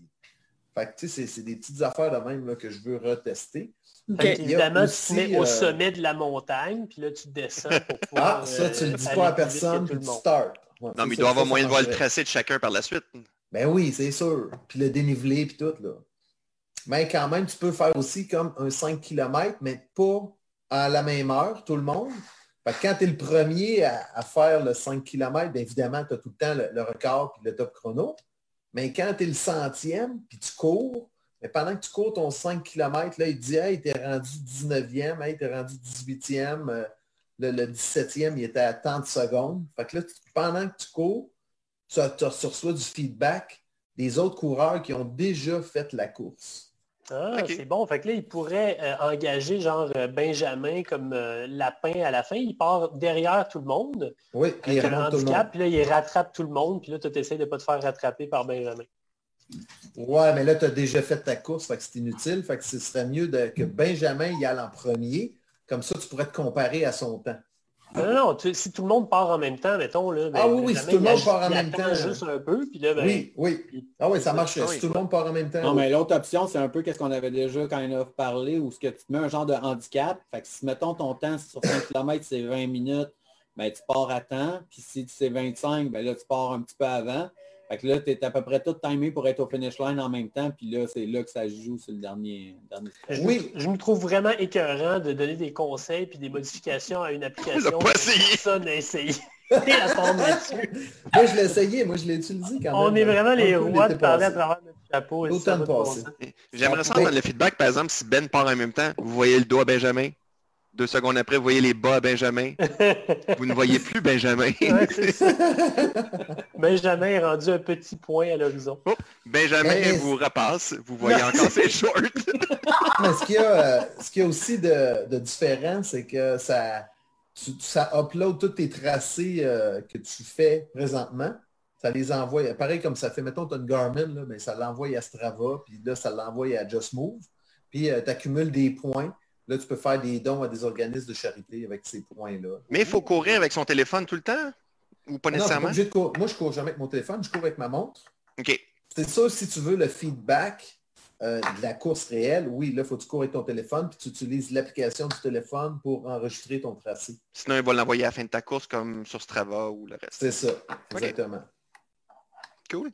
fait que, tu sais, c'est des petites affaires de même là, que je veux retester. évidemment, tu te mets au euh, sommet de la montagne, puis là, tu descends pour pouvoir... Ah, ça, tu ne le dis euh, pas à personne, puis tu start. non, mais il doit avoir moyen de voir le tracé de chacun par la suite. Ben oui, c'est sûr. Puis le dénivelé, puis tout, là. Mais quand même, tu peux faire aussi comme un 5 km, mais pas à la même heure, tout le monde. Que quand tu es le premier à, faire le 5 km, bien évidemment, tu as tout le temps le, record puis le top chrono. Mais quand tu es le centième, puis tu cours, mais pendant que tu cours ton 5 km, là, il te dit Hey, t'es rendu 19e, hey, t'es rendu 18e, euh, le, 17e, il était à tant de secondes. Fait que là, pendant que tu cours, tu, tu reçois du feedback des autres coureurs qui ont déjà fait la course. Ah, c'est bon. Fait que là, il pourrait euh, engager genre euh, Benjamin comme euh, lapin à la fin. Il part derrière tout le monde. Oui, il handicap, puis là, il rattrape tout le monde. Puis là, tu essaies de ne pas te faire rattraper par Benjamin. Ouais, mais là, tu as déjà fait ta course, fait que c'est inutile. Fait que ce serait mieux de, que Benjamin y aille en premier. Comme ça, tu pourrais te comparer à son temps. Non, non, si tout le monde part en même temps, mettons, là. Ben, ah oui, oui, si tout le monde part en même temps. juste un peu, puis là, ben, Oui, oui. Ah oui, ça marche. si tout le monde part en même temps. Non, mais l'autre option, c'est un peu qu'est-ce qu'on avait déjà quand on a parlé, où ce que tu te mets un genre de handicap. Fait que si, mettons, ton temps sur 5 km, c'est 20 minutes, ben, tu pars à temps. Puis si c'est 25, ben là, tu pars un petit peu avant. Fait que là, tu es à peu près tout timé pour être au finish line en même temps, puis là, c'est là que ça joue sur le dernier. dernier je, oui. me, je me trouve vraiment écœurant de donner des conseils puis des modifications à une application. pas essayé. Personne n'a essayé. moi, je l'ai essayé, moi, je l'ai utilisé quand même. On est vraiment les rois de parler à travers notre chapeau. J'aimerais savoir dans le feedback, par exemple, si Ben part en même temps, vous voyez le à Benjamin? Deux secondes après, vous voyez les bas à Benjamin. vous ne voyez plus Benjamin. Benjamin est rendu un petit point à l'horizon. Oh, Benjamin vous repasse. Vous voyez encore ses shorts. Mais ce qu'il y, a, ce y a aussi de, de différent, c'est que ça, ça upload tous tes tracés euh, que tu fais présentement. Ça les envoie. Pareil comme ça fait, mettons, tu as une Garmin, là, mais ça l'envoie à Strava, puis là, ça l'envoie à Just Move. Puis euh, tu accumules des points. Là, tu peux faire des dons à des organismes de charité avec ces points-là. Mais il faut courir avec son téléphone tout le temps? Ou pas nécessairement? Moi, je cours jamais avec mon téléphone, je cours avec ma montre. OK. C'est ça, si tu veux le feedback euh, de la course réelle, oui, là, il faut que tu cours avec ton téléphone, puis tu utilises l'application du téléphone pour enregistrer ton tracé. Sinon, il va l'envoyer à la fin de ta course comme sur Strava ou le reste. C'est ça, exactement. Cool.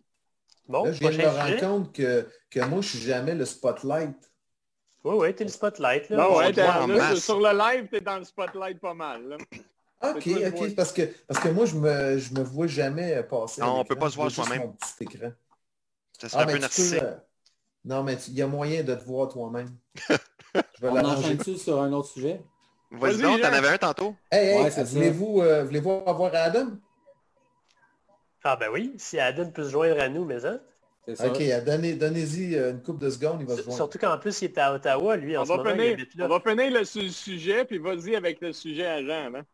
Bon, là, je viens de me rendre compte que, que moi, je suis jamais le spotlight oui, oui, t'es le spotlight. Là. Non, ouais, là, sur le live, t'es dans le spotlight pas mal. Là. OK, OK, parce que, parce que moi, je me, je me vois jamais passer. Non, on peut pas se voir soi-même. petit écran. Ça serait ah, un peu narcissique. Euh, non, mais il y a moyen de te voir toi-même. on enchaîne-tu sur un autre sujet? Vas-y, donc, t'en avais un tantôt. Hey, hey, ouais, voulez-vous euh, voulez avoir Adam? Ah ben oui, si Adam peut se joindre à nous, mais ça. OK, donnez-y euh, une coupe de secondes, il va se voir. Surtout qu'en plus, il est à Ottawa, lui, en on ce va moment. on va finir le sujet, puis vas-y avec le sujet à Jean. Hein?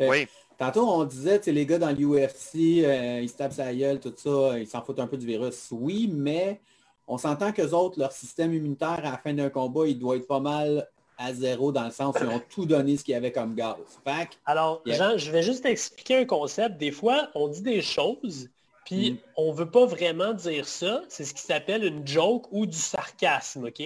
Oui. Tantôt, on disait, que les gars dans l'UFC, euh, ils se tapent sa gueule, tout ça, ils s'en foutent un peu du virus. Oui, mais on s'entend qu'eux autres, leur système immunitaire, à la fin d'un combat, il doit être pas mal à zéro dans le sens où ils ont tout donné ce qu'il y avait comme gaz. Alors, Jean, je vais juste expliquer un concept. Des fois, on dit des choses, puis mm. on veut pas vraiment dire ça. C'est ce qui s'appelle une joke ou du sarcasme, OK?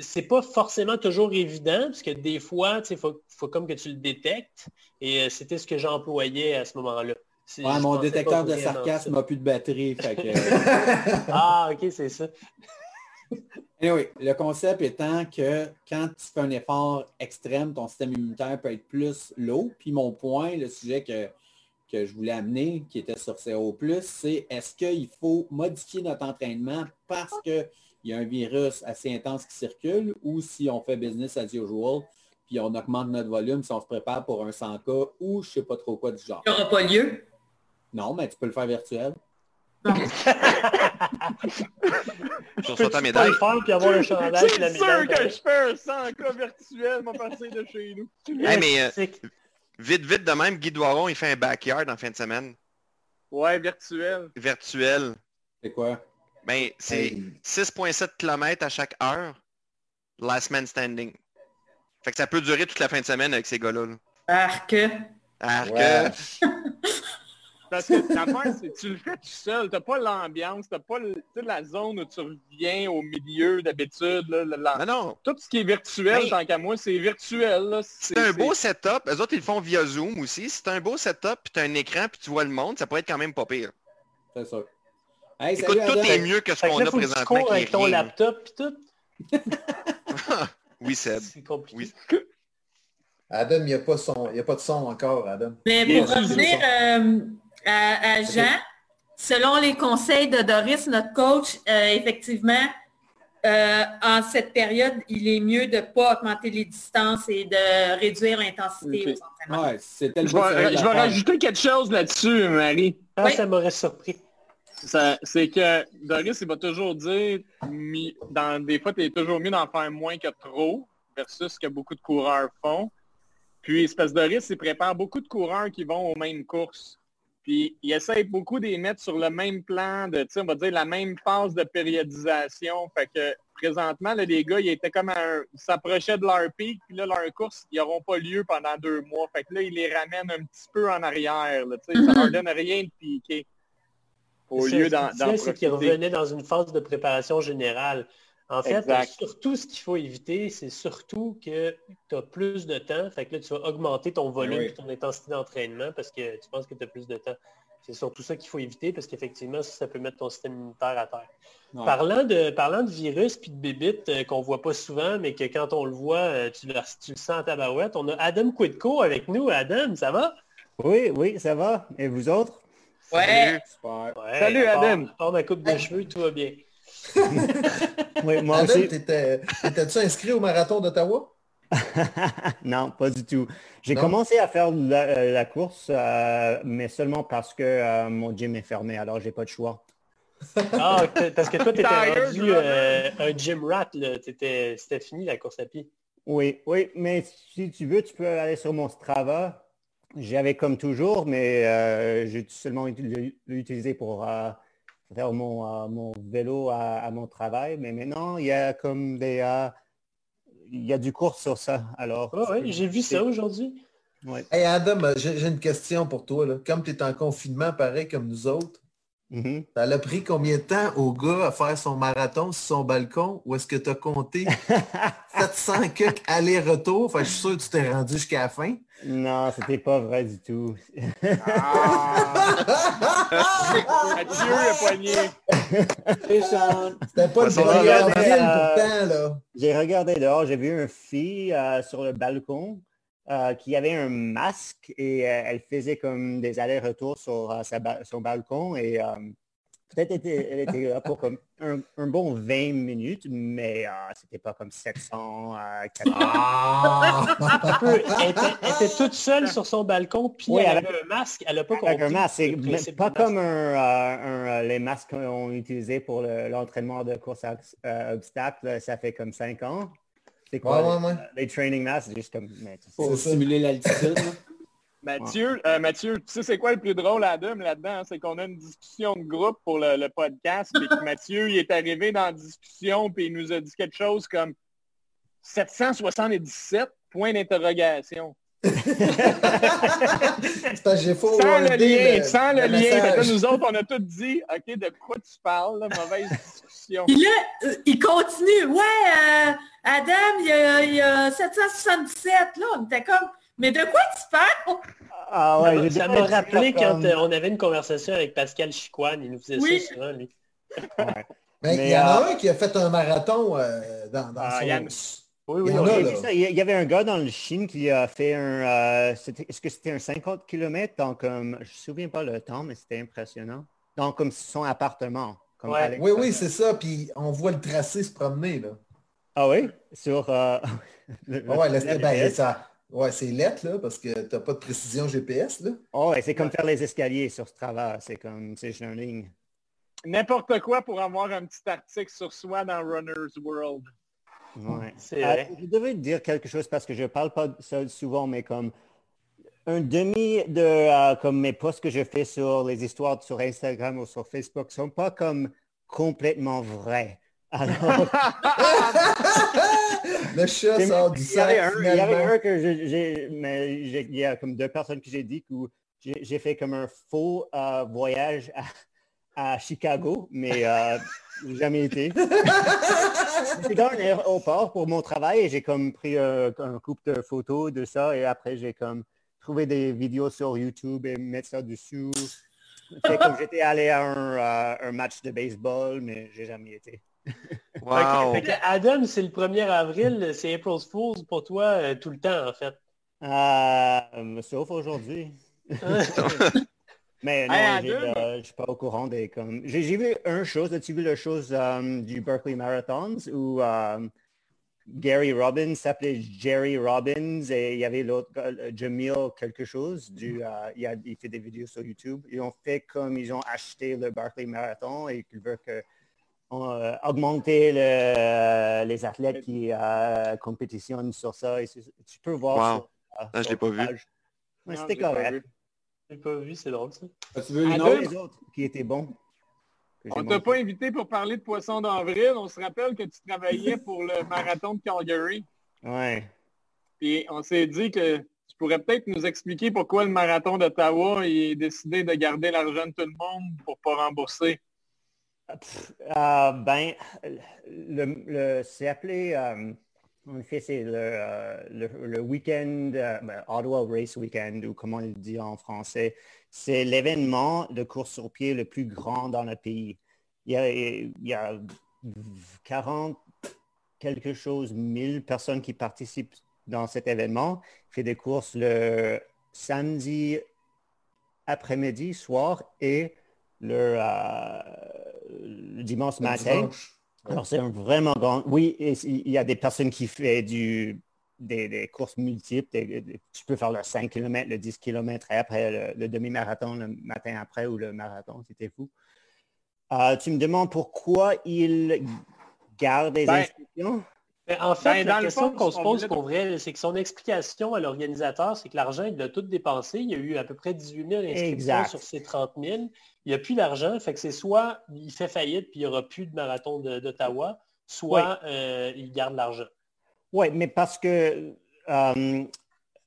C'est pas forcément toujours évident, parce que des fois, il faut, faut, comme que tu le détectes. Et euh, c'était ce que j'employais à ce moment-là. Ouais, mon détecteur de sarcasme n'a plus de batterie. ah, ok, c'est ça. oui, le concept étant que quand tu fais un effort extrême, ton système immunitaire peut être plus low. Puis mon point, le sujet que que je voulais amener, qui était sur CO+, c'est est-ce qu'il faut modifier notre entraînement parce qu'il y a un virus assez intense qui circule ou si on fait business as usual, puis on augmente notre volume, si on se prépare pour un 100 cas ou je sais pas trop quoi du genre? Il n'y aura pas lieu? Non, mais tu peux le faire virtuel. Sur ta médaille. le faire puis avoir le chandail C'est sûr que je fais un 100 cas virtuel, mon passer de chez nous. mais, euh, Vite, vite de même, Guy Doiron, il fait un backyard en fin de semaine. Ouais, virtuel. Virtuel. C'est quoi? Ben, c'est 6.7 km à chaque heure. Last man standing. Fait que ça peut durer toute la fin de semaine avec ces gars-là. Arc. Arc. Parce que l'affaire, c'est tu le fais tout seul. T'as pas l'ambiance, t'as pas la zone où tu reviens au milieu d'habitude. Non, non. Tout ce qui est virtuel, tant qu'à moi, c'est virtuel. C'est un beau setup. Les autres, ils le font via Zoom aussi. Si t'as un beau setup, puis t'as un écran, puis tu vois le monde, ça pourrait être quand même pas pire. C'est ça. Écoute, tout est mieux que ce qu'on a présentement. avec ton laptop, puis tout. oui, Seb. C'est compliqué. Oui. Adam, il n'y a, pas a pas de son encore, Adam. Mais pour revenir, à, Jean. Selon les conseils de Doris, notre coach, euh, effectivement, euh, en cette période, il est mieux de ne pas augmenter les distances et de réduire l'intensité ouais, je, vais, je vais rajouter quelque chose là-dessus, Marie. Ah, Ça m'aurait surpris. C'est que Doris, il va toujours dire, dans, des fois, tu es toujours mieux d'en faire moins que trop, versus ce que beaucoup de coureurs font. Puis, espèce Doris, il prépare beaucoup de coureurs qui vont aux mêmes courses. Puis il essaie beaucoup de les mettre sur le même plan, de, on va dire la même phase de périodisation. Fait que présentement, les gars, ils étaient comme ils s'approchaient de leur pic, puis là, leur course, ils n'auront pas lieu pendant deux mois. Fait que là, ils les ramènent un petit peu en arrière. Là, Ça leur donne rien de piquer. Au lieu d'en C'est qu'ils revenaient dans une phase de préparation générale. En fait, surtout ce qu'il faut éviter, c'est surtout que tu as plus de temps. Fait que là, tu vas augmenter ton volume et ton intensité d'entraînement parce que tu penses que tu as plus de temps. C'est surtout ça qu'il faut éviter parce qu'effectivement, ça peut mettre ton système immunitaire à terre. Parlant, de, parlant de virus puis de bébites euh, qu'on voit pas souvent, mais que quand on le voit, euh, tu, le, tu le sens à ta barouette, on a Adam Quidco avec nous. Adam, ça va? Oui, oui, ça va. Et vous autres? Ouais. Salut Adam. Par ma coupe de cheveux, tout va bien. oui, moi Adam, aussi. T'étais-tu inscrit au marathon d'Ottawa? non, pas du tout. J'ai commencé à faire la, euh, course, euh, mais seulement parce que euh, mon gym est fermé, alors j'ai pas de choix. ah, parce que toi, tu étais rendu un gym rat, c'était fini la course à pied. Oui, oui, mais si tu veux, tu peux aller sur mon Strava. J'avais comme toujours, mais j'ai seulement utilisé pour faire mon, mon vélo à, à, mon travail. Mais maintenant, il y a comme des il y a du cours sur ça. Alors, j'ai vu ça aujourd'hui. Ouais. Hey Adam, j'ai une question pour toi. Là. Comme tu es en confinement, pareil comme nous autres, mm-hmm. ça a pris combien de temps au gars à faire son marathon sur son balcon ou est-ce que tu as compté 700 cucs aller-retour? Enfin, je suis sûr que tu t'es rendu jusqu'à la fin. Non, c'était pas vrai du tout. Ah! Adieu le poignet. C'était pas le pourtant, là. J'ai regardé dehors, j'ai vu une fille euh, sur le balcon euh, qui avait un masque et euh, elle faisait comme des allers-retours sur son balcon et Peut-être elle était là pour comme un, bon 20 minutes, mais c'était pas comme 700 à ah! elle, était, toute seule sur son balcon, puis elle avait un masque. Elle n'a pas Avec un masque, c'est pas comme euh, un, les masques qu'on utilisait pour l'entraînement de course à euh, obstacles. Ça fait comme 5 ans. C'est quoi les, training masks? Juste comme, pour simuler l'altitude. Mathieu, euh, Mathieu, tu sais c'est quoi le plus drôle, Adam, là-dedans? C'est qu'on a une discussion de groupe pour le, podcast, et que Mathieu, il est arrivé dans la discussion, puis il nous a dit quelque chose comme 777, point d'interrogation. j'ai faux sans le lien, sans le lien. nous autres, on a tout dit, OK, de quoi tu parles, mauvaise discussion. Puis là, euh, il continue, ouais, euh, Adam, il y, a, il y a 777, là, on était comme... Mais de quoi tu parles? Ah ouais, ça m'a rappelé quand euh, on avait une conversation avec Pascal Chicoine, il nous faisait ça souvent, lui. Mais, il y en a euh, un qui a fait un marathon euh, dans, dans ah, son... Oui, oui, il, y avait un gars dans le Chine qui a fait un... Est-ce que c'était un 50 km? Donc, je ne me souviens pas le temps, mais c'était impressionnant. Donc, comme son appartement. oui, oui, c'est ça. Puis on voit le tracé se promener. Là. Ah oui? Sur... le, ouais, le, ben, ça, Ouais, c'est lettre, là, parce que tu n'as pas de précision GPS, là. Oh, c'est comme faire les escaliers sur ce travail. C'est comme, c'est une ligne. N'importe quoi pour avoir un petit article sur soi dans Runner's World. Ouais. Euh, je devais dire quelque chose parce que je parle pas de ça souvent, mais comme un demi de euh, comme mes posts que je fais sur les histoires sur Instagram ou sur Facebook sont pas comme complètement vrais. Alors... le chat sort du sac. Il y avait un que j'ai, mais il y a comme deux personnes que j'ai dit que j'ai fait comme un faux euh, voyage à, Chicago, mais euh, jamais été. J'étais dans un aéroport pour mon travail et j'ai comme pris un couple de photos de ça et après j'ai comme trouvé des vidéos sur YouTube et mettre ça dessus. C'est comme j'étais allé à un, euh, un match de baseball, mais j'ai jamais été. Wow. Adam, c'est le 1er avril, c'est April's Fool's pour toi euh, tout le temps, en fait. Euh, sauf aujourd'hui. Mais non, euh, je suis pas au courant des comme. J'ai vu une chose, as-tu vu la chose du Berkeley Marathons où Gary Robbins s'appelait Jerry Robbins et il y avait l'autre Jamil quelque chose du il, a, il fait des vidéos sur YouTube. Ils ont fait comme ils ont acheté le Berkeley Marathon et qu'ils veulent que euh, augmenter le, les athlètes qui euh, compétitionnent sur ça. Et tu peux voir wow. ça. Ah, je l'ai pas vu. C'était correct. Pas vu, c'est drôle ça. Tu veux une autre? qui était bon. On t'a pas invité pour parler de poisson d'avril. On se rappelle que tu travaillais pour le marathon de Calgary. Ouais. Puis on s'est dit que tu pourrais peut-être nous expliquer pourquoi le marathon d'Ottawa est décidé de garder l'argent de tout le monde pour pas rembourser. Euh, ben, le, c'est appelé, euh, En effet, c'est le, euh, le, week-end, euh, ben, Ottawa Race Weekend, ou comment on le dit en français. C'est l'événement de course sur pied le plus grand dans le pays. Il y a, il y a 40 quelque chose, 1000 personnes qui participent dans cet événement. Il fait des courses le samedi après-midi, soir et le, euh, dimanche matin. Alors, c'est vraiment grand. Oui, il y a des personnes qui font du, des, courses multiples. tu peux faire le 5 km, le 10 km et après le, demi-marathon le matin après ou le marathon, c'était fou. Euh, tu me demandes pourquoi il garde des ben, en fait, ben, la question qu'on se pose pour vrai, c'est que son explication à l'organisateur, c'est que l'argent, il l'a tout dépensé. Il y a eu à peu près 18 000 inscriptions sur ces 30 000. Il n'y a plus d'argent. Fait que c'est soit il fait faillite puis il n'y aura plus de marathon d'Ottawa, soit euh, il garde l'argent. Oui, mais parce que euh,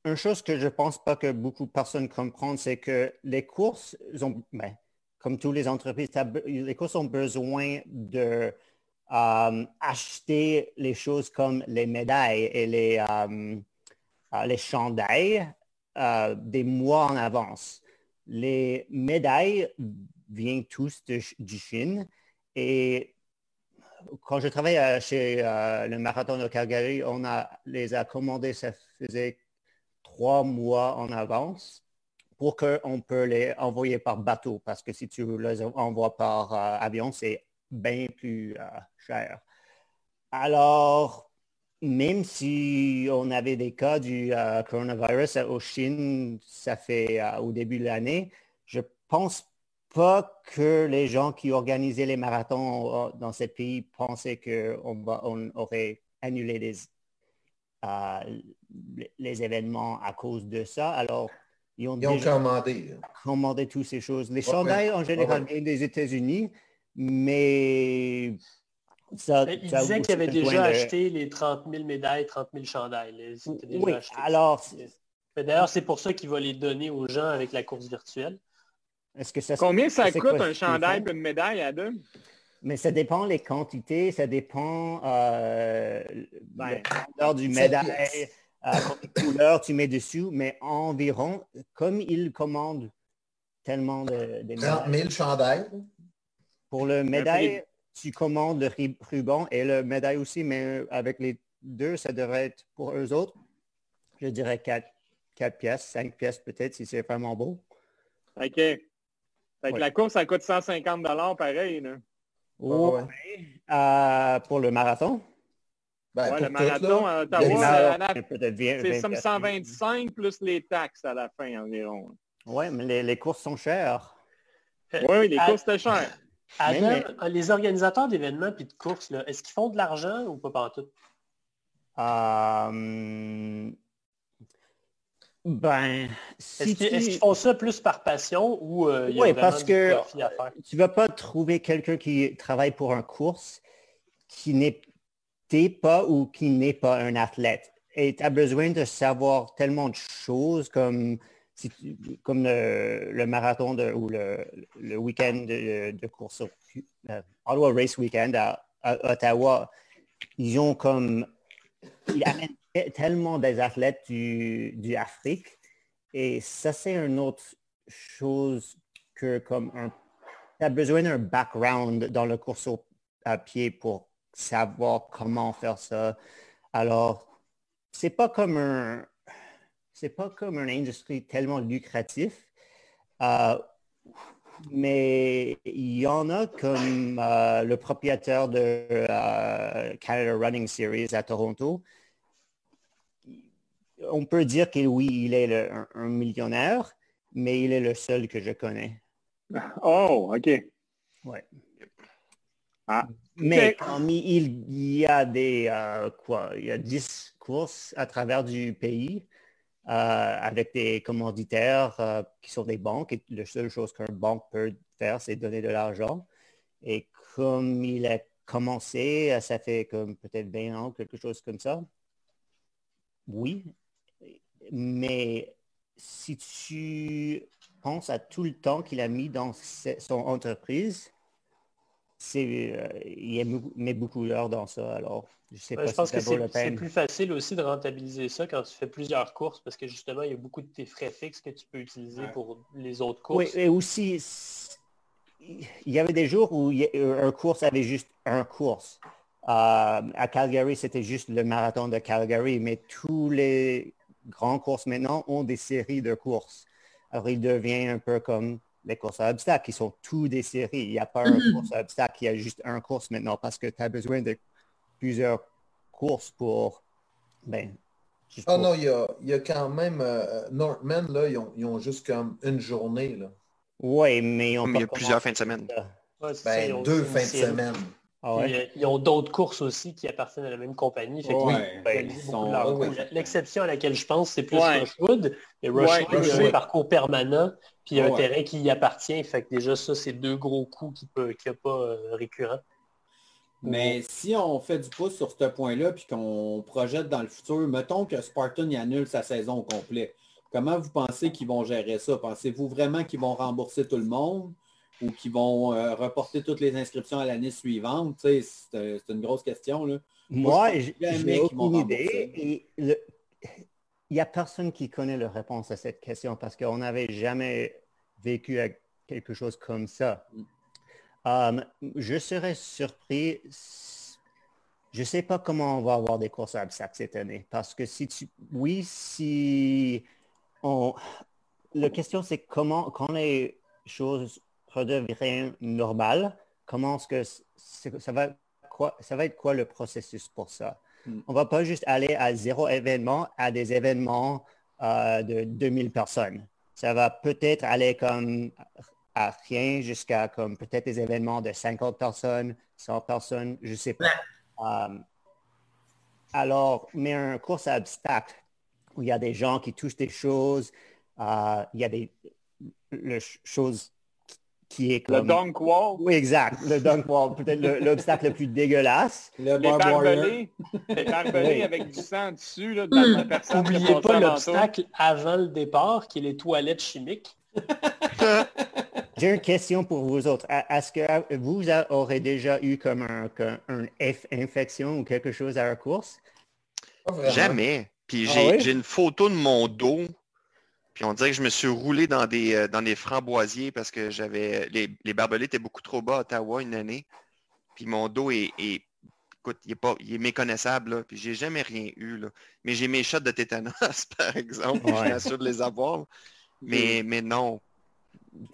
une chose que je ne pense pas que beaucoup de personnes comprennent, c'est que les courses, ont, ben, comme toutes les entreprises, les courses ont besoin de euh, acheter les choses comme les médailles et les, euh, euh, les chandails des mois en avance. Les médailles viennent tous du Chine et quand je travaillais chez le marathon de Calgary, on a, les a commandés, ça faisait trois mois en avance pour qu'on peut les envoyer par bateau, parce que si tu les envoies par avion, c'est bien plus euh, cher. Alors, même si on avait des cas du euh, coronavirus au Chine, ça fait euh, au début de l'année, je pense pas que les gens qui organisaient les marathons dans ces pays pensaient qu'on on aurait annulé les, les événements à cause de ça. Alors, ils ont, commandé. commandé toutes ces choses. Les chandails, en général, viennent des États-Unis, mais ça, il disait qu'il avait déjà acheté les 30 000 médailles, 30 000 chandails. oui, alors... D'ailleurs, c'est pour ça qu'il va les donner aux gens avec la course virtuelle. Est-ce que ça, Combien ça coûte un chandail et une médaille à deux? Mais ça dépend les quantités, ça dépend euh, ben, du médaille, euh, couleurs tu mets dessus, mais environ, comme ils commandent tellement de, de 30 000 chandails? Pour le médaille, tu commandes le ruban et le médaille aussi, mais avec les deux, ça devrait être pour eux autres, je dirais 4, pièces, 5 pièces peut-être si c'est vraiment beau. OK. La course, ça coûte 150 pareil. Là. Oh, euh, pour le marathon? Ben, le marathon à Ottawa, c'est 125 plus les taxes à la fin environ. Oui, mais les, courses sont chères. Oui, les courses sont chères. Adam, les organisateurs d'événements et de courses, est-ce qu'ils font de l'argent ou pas partout? Euh... Ben, est-ce qu'ils font ça plus par passion ou euh, Oui, parce que tu ne vas pas trouver quelqu'un qui travaille pour un course qui n'est pas ou qui n'est pas un athlète. Et tu as besoin de savoir tellement de choses comme comme le, marathon ou le, week-end de, course, euh, Ottawa Race Weekend à, Ottawa, ils ont comme, ils amènent tellement des athlètes du, du Afrique et ça c'est une autre chose que comme un, tu as besoin d'un background dans le course à pied pour savoir comment faire ça. Alors, c'est pas comme un, c'est pas comme une industrie tellement lucratif. Euh, mais il y en a comme euh, le propriétaire de euh, Canada Running Series à Toronto. On peut dire que oui, il est un, millionnaire, mais il est le seul que je connais. Oh, OK. Ouais. Ah, mais il, il, y a des quoi, il y a 10 courses à travers du pays. Euh, avec des commanditaires euh, qui sont des banques. Et la seule chose qu'un banque peut faire, c'est donner de l'argent. Et comme il a commencé, euh, ça fait comme peut-être 20 ans, quelque chose comme ça. Oui, mais si tu penses à tout le temps qu'il a mis dans son entreprise, il met beaucoup d'heures dans ça. Alors, je sais pas je pense que c'est plus facile aussi de rentabiliser ça quand tu fais plusieurs courses parce que justement, il y a beaucoup de tes frais fixes que tu peux utiliser pour les autres courses. Oui, et aussi, il y avait des jours où un course avait juste un course. Euh, à Calgary, c'était juste le marathon de Calgary, mais tous les grands courses maintenant ont des séries de courses. Alors, il devient un peu comme les courses à obstacles, qui sont tous des séries. Il n'y a pas un mm-hmm. course à obstacles, il y a juste un course maintenant parce que tu as besoin de plusieurs courses pour... Ben, ah non, il y, a, quand même... Euh, Northman, là, ils ont, juste comme une journée. Là. Oui, mais ils ont Il y a plusieurs fins de semaine. ben, deux fins de semaine. Ah ils ont d'autres courses aussi qui appartiennent à la même compagnie. L'exception à laquelle je pense, c'est plus Rushwood. Et Rushwood, il y a un parcours permanent, puis il y a un terrain qui y appartient. Fait que déjà, ça, c'est deux gros coups qui n'y a pas euh, récurrent. Mais si on fait du pouce sur ce point-là, puis qu'on projette dans le futur, mettons que Spartan y annule sa saison au complet. Comment vous pensez qu'ils vont gérer ça? Pensez-vous vraiment qu'ils vont rembourser tout le monde? Ou qui vont euh, reporter toutes les inscriptions à l'année suivante? C'est une grosse question. Là. Moi, j'ai aucune idée. il n'y a personne qui connaît la réponse à cette question parce qu'on n'avait jamais vécu quelque chose comme ça. Mm. Um, je serais surpris. Je ne sais pas comment on va avoir des courses à obstacles cette année parce que si tu... Oui, si on... La question, c'est comment, quand les choses redevient normal, comment est-ce que ça va, quoi, ça va être quoi le processus pour ça? Hmm. On va pas juste aller à zéro événement à des événements euh, de 2000 personnes. Ça va peut-être aller comme à rien jusqu'à comme peut-être des événements de 50 personnes, 100 personnes, je sais pas. Euh, alors, mais un course à obstacles où il y a des gens qui touchent des choses, euh, il y a des choses qui est comme... Le dunk wall? Oui, exact. Le dunk wall, peut-être l'obstacle le, plus dégueulasse. Le les barbelés, les barbelés avec du sang dessus là, de la hmm. N'oubliez pas l'obstacle avant le départ, qui est les toilettes chimiques. J'ai une question pour vous autres. Est-ce que vous aurez déjà eu comme un, un F infection ou quelque chose à la course? Jamais. Puis ah j'ai une photo de mon dos puis on dirait que je me suis roulé dans des, euh, dans des framboisiers parce que j'avais. Les, les, barbelés étaient beaucoup trop bas à Ottawa une année. Puis mon dos est. écoute, il est, pas, il est méconnaissable. Là, puis j'ai jamais rien eu. Là. Mais j'ai mes shots de tétanos, par exemple. Je suis assuré de les avoir. Mais, mais non.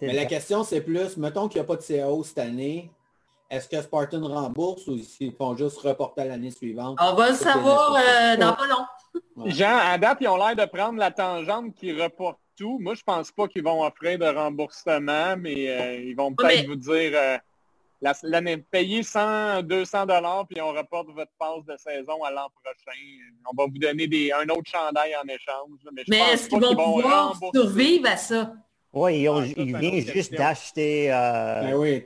Mais la question, c'est plus, mettons qu'il n'y a pas de CAO cette année, est-ce que Spartan rembourse ou ils font juste reporter l'année suivante? On va le savoir euh, dans pas long. Jean, à date, ils ont l'air de prendre la tangente qui reporte tout. Moi, je pense pas qu'ils vont offrir de remboursement, mais euh, ils vont peut-être vous dire euh, l'année payer 100, 200 dollars, puis on reporte votre passe de saison à l'an prochain. On va vous donner des, un autre chandail en échange. Mais, est-ce qu'ils vont, pouvoir survivre à ça? Oui, ils, viennent juste d'acheter ben oui,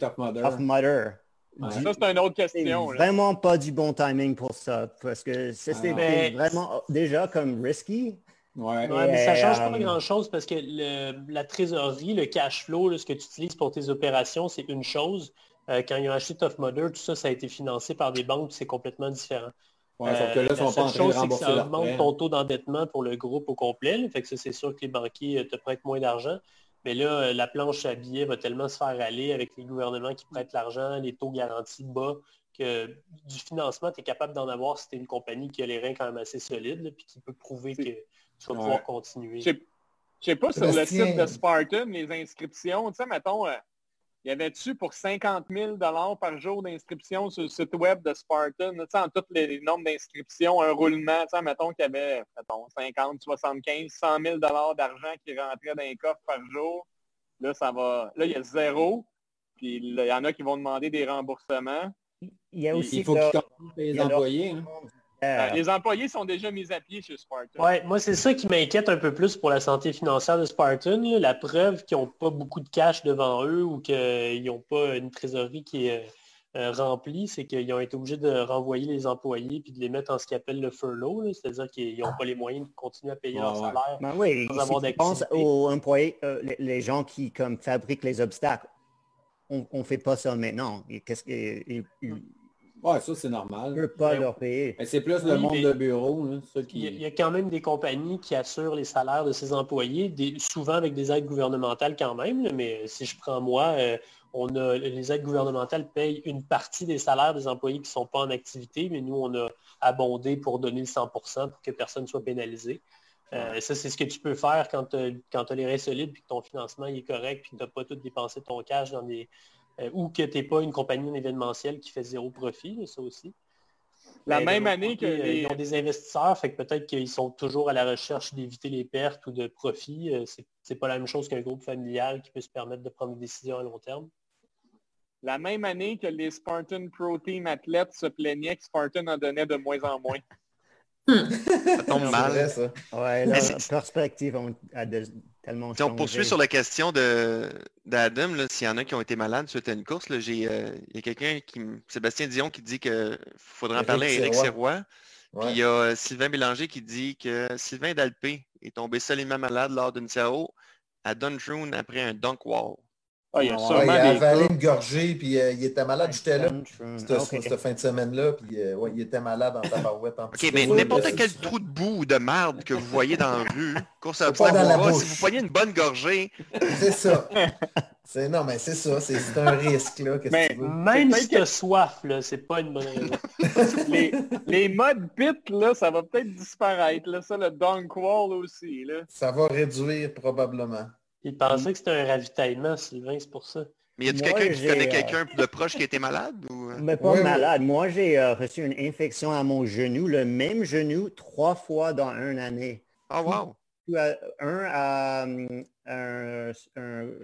Ça, c'est une autre question. Vraiment pas du bon timing pour ça, parce que c'était ah. vraiment déjà comme risky. Ouais. mais ça change pas euh, grand-chose parce que la trésorerie, le cash flow, ce que tu utilises pour tes opérations, c'est une chose. Euh, quand ils ont acheté Tough Mudder, tout ça, ça a été financé par des banques, c'est complètement différent. Ouais, que là, euh, la chose, c'est que ça augmente ton taux d'endettement pour le groupe au complet. Fait que c'est sûr que les banquiers te prêtent moins d'argent. Mais là, euh, la planche à billets va tellement se faire aller avec les gouvernements qui prêtent l'argent, les taux garantis bas, que du financement, tu es capable d'en avoir si tu es une compagnie qui a les reins quand même assez solides, et qui peut prouver que tu vas pouvoir continuer. Je sais pas sur le site de Spartan, les inscriptions, tu sais, mettons, euh, y avait-tu pour 50 000 par jour d'inscription sur le site web de Spartan, en tous les nombres d'inscriptions, un roulement, mettons qu'il y avait mettons, 50, 75, 100 000 d'argent qui rentrait dans les coffres par jour. Là, ça va. Là, il y a zéro. Puis il y en a qui vont demander des remboursements. Il y a aussi il faut qu'ils les employés. Hein. Euh, les employés sont déjà mis à pied chez Spartan. Ouais, moi, c'est ça qui m'inquiète un peu plus pour la santé financière de Spartan. La preuve qu'ils n'ont pas beaucoup de cash devant eux ou qu'ils n'ont pas une trésorerie qui est euh, remplie, c'est qu'ils ont été obligés de renvoyer les employés puis de les mettre en ce qu'ils appellent le furlough, c'est-à-dire qu'ils n'ont pas les moyens de continuer à payer leur salaire ben oui, sans avoir aux employés, euh, les, gens qui comme fabriquent les obstacles, on ne fait pas ça maintenant. Qu'est-ce que Ouais, ça, c'est normal. On ne peut pas leur payer. C'est plus le monde de bureau. qui... il, y a, quand même des compagnies qui assurent les salaires de ses employés, souvent avec des aides gouvernementales quand même. mais si je prends moi, euh, on a, les aides gouvernementales payent une partie des salaires des employés qui ne sont pas en activité, mais nous, on a abondé pour donner le 100% pour que personne ne soit pénalisé. Euh, ça, c'est ce que tu peux faire quand tu as, les reins solides, puis que ton financement est correct, puis que tu n'as pas tout dépensé ton cash dans des, euh, ou que tu n'es pas une compagnie événementielle qui fait zéro profit, ça aussi. La même année que euh, Ils ont des investisseurs, fait que peut-être qu'ils sont toujours à la recherche d'éviter les pertes ou de profits. Euh, c'est, n'est pas la même chose qu'un groupe familial qui peut se permettre de prendre des décisions à long terme. La même année que les Spartan Pro Team athlètes se plaignaient que Spartan en donnait de moins en moins. ça tombe mal. ça. Ouais, la perspective a tellement si on poursuit sur la question d'Adam, s'il y en a qui ont été malades suite à une course, euh, il y a quelqu'un qui, Sébastien Dion, qui dit qu'il faudrait en parler à Eric Serrois. Puis il y a euh, Sylvain Bélanger qui dit que Sylvain Dalpé est tombé solidement malade lors d'une CAO à Duntroon après un dunk wall. Ah, il, a ouais, avalé une gorgée, puis euh, il était malade. J'étais là, cette, fin de semaine-là, puis euh, ouais, il était malade en tabarouette. En OK, mais n'importe quel trou de boue ou de marde que vous voyez dans la rue, course à si vous voyez une bonne gorgée... C'est ça. Non, mais c'est ça, c'est un risque. Là, que mais, tu veux? Même si tu as soif, c'est pas une bonne raison. les, les modes pit, là, ça va peut-être disparaître. Là, ça, le dunk wall aussi. Là. Ça va réduire probablement. Il pensait que c'était un ravitaillement, Sylvain, c'est pour ça. Mais y a-t-il quelqu'un qui connaît euh, quelqu'un de proche qui été malade? Ou... Euh? Mais pas malade. Moi, j'ai euh, reçu une infection à mon genou, le même genou, trois fois dans une année. Oh, wow! Un à un,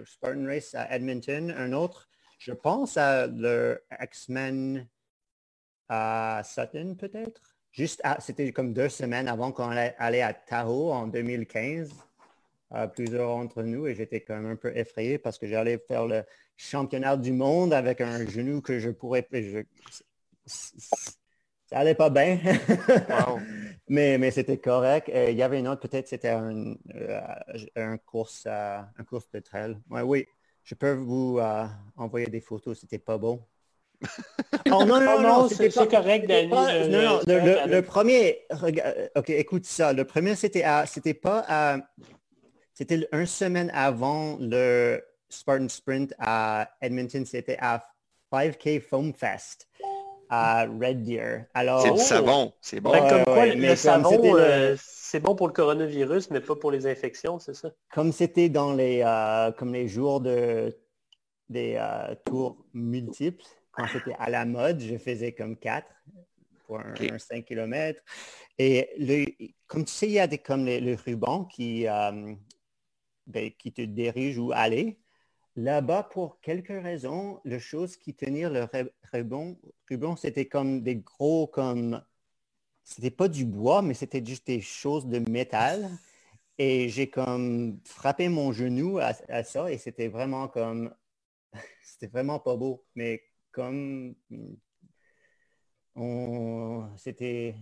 Spartan Race à Edmonton, un autre, je pense à le X-Men à Sutton, peut-être? Juste, c'était comme deux semaines avant qu'on allait à Tahoe en 2015 à plusieurs entre nous et j'étais quand même un peu effrayé parce que j'allais faire le championnat du monde avec un genou que je pourrais... Je, ça allait pas bien. mais mais c'était correct. il y avait une autre, peut-être c'était un, euh, un, course, un course de trail. oui, je peux vous euh, envoyer des photos, c'était pas beau. oh non, non, non, c'est correct, Danny. non, non, le, premier, ok, écoute ça. Le premier, c'était c'était pas à c'était une semaine avant le Spartan Sprint à Edmonton. C'était à 5K Foam Fest à Red Deer. Alors, c'est du savon, c'est bon. Ben, comme quoi, le savon, euh, c'est bon pour le coronavirus, mais pas pour les infections, c'est ça? Comme c'était dans les, euh, comme les jours de, des euh, tours multiples, quand c'était à la mode, je faisais comme quatre pour un, 5 km. Et le, comme tu sais, il y a des, comme les, le ruban qui, ben, qui te dirige où aller. Là-bas, pour quelques raisons, le chose qui tenir le ruban, ruban c'était comme des gros, comme, c'était pas du bois, mais c'était juste des choses de métal. Et j'ai comme frappé mon genou à, ça et c'était vraiment comme, c'était vraiment pas beau. Mais comme on, c'était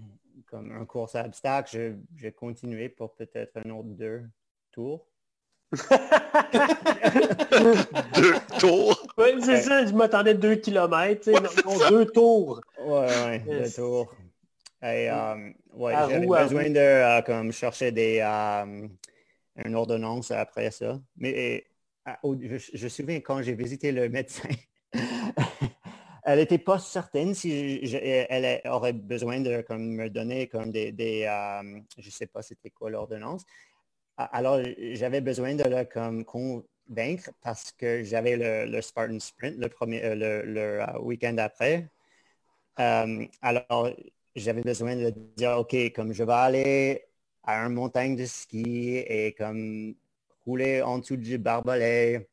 comme un course à obstacle, j'ai continué pour peut-être un autre deux tours. deux tours. Oui, c'est ça, je m'attendais deux kilomètres, non, deux tours. Ouais, ouais, deux tours. Et, um, ouais, j'avais besoin de euh, comme, chercher des, um, une ordonnance après ça. Mais je, je me souviens quand j'ai visité le médecin, elle n'était pas certaine si elle aurait besoin de comme, me donner comme des, des um, je sais pas c'était quoi l'ordonnance. Alors, j'avais besoin de le comme, convaincre parce que j'avais le, Spartan Sprint le, premier, euh, le, euh, week-end après. Euh, alors, j'avais besoin de dire, OK, comme je vais aller à une montagne de ski et comme rouler en dessous du barbelé.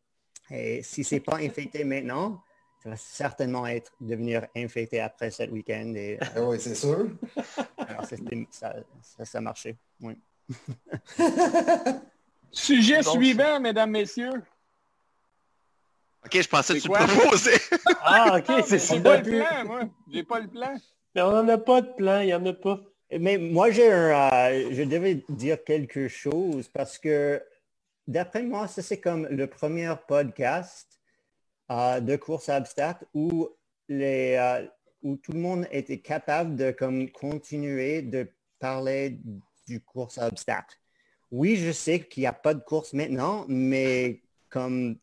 Et si c'est pas infecté maintenant, ça va certainement être devenir infecté après ce week-end. Et, ah oui, c'est sûr. alors, ça, ça, ça marchait. Oui. Sujet suivant, mesdames, messieurs. OK, je pensais que tu le proposais. ah, OK, c'est J'ai pas le plan, moi. J'ai pas le plan. Mais on n'en a pas de plan, il n'y en a pas. Mais moi, j'ai un, euh, je devais dire quelque chose parce que d'après moi, ça c'est comme le premier podcast de course à obstacles où, les, où tout le monde était capable de comme, continuer de parler du course à obstacles. Oui, je sais qu'il n'y a pas de course maintenant, mais comme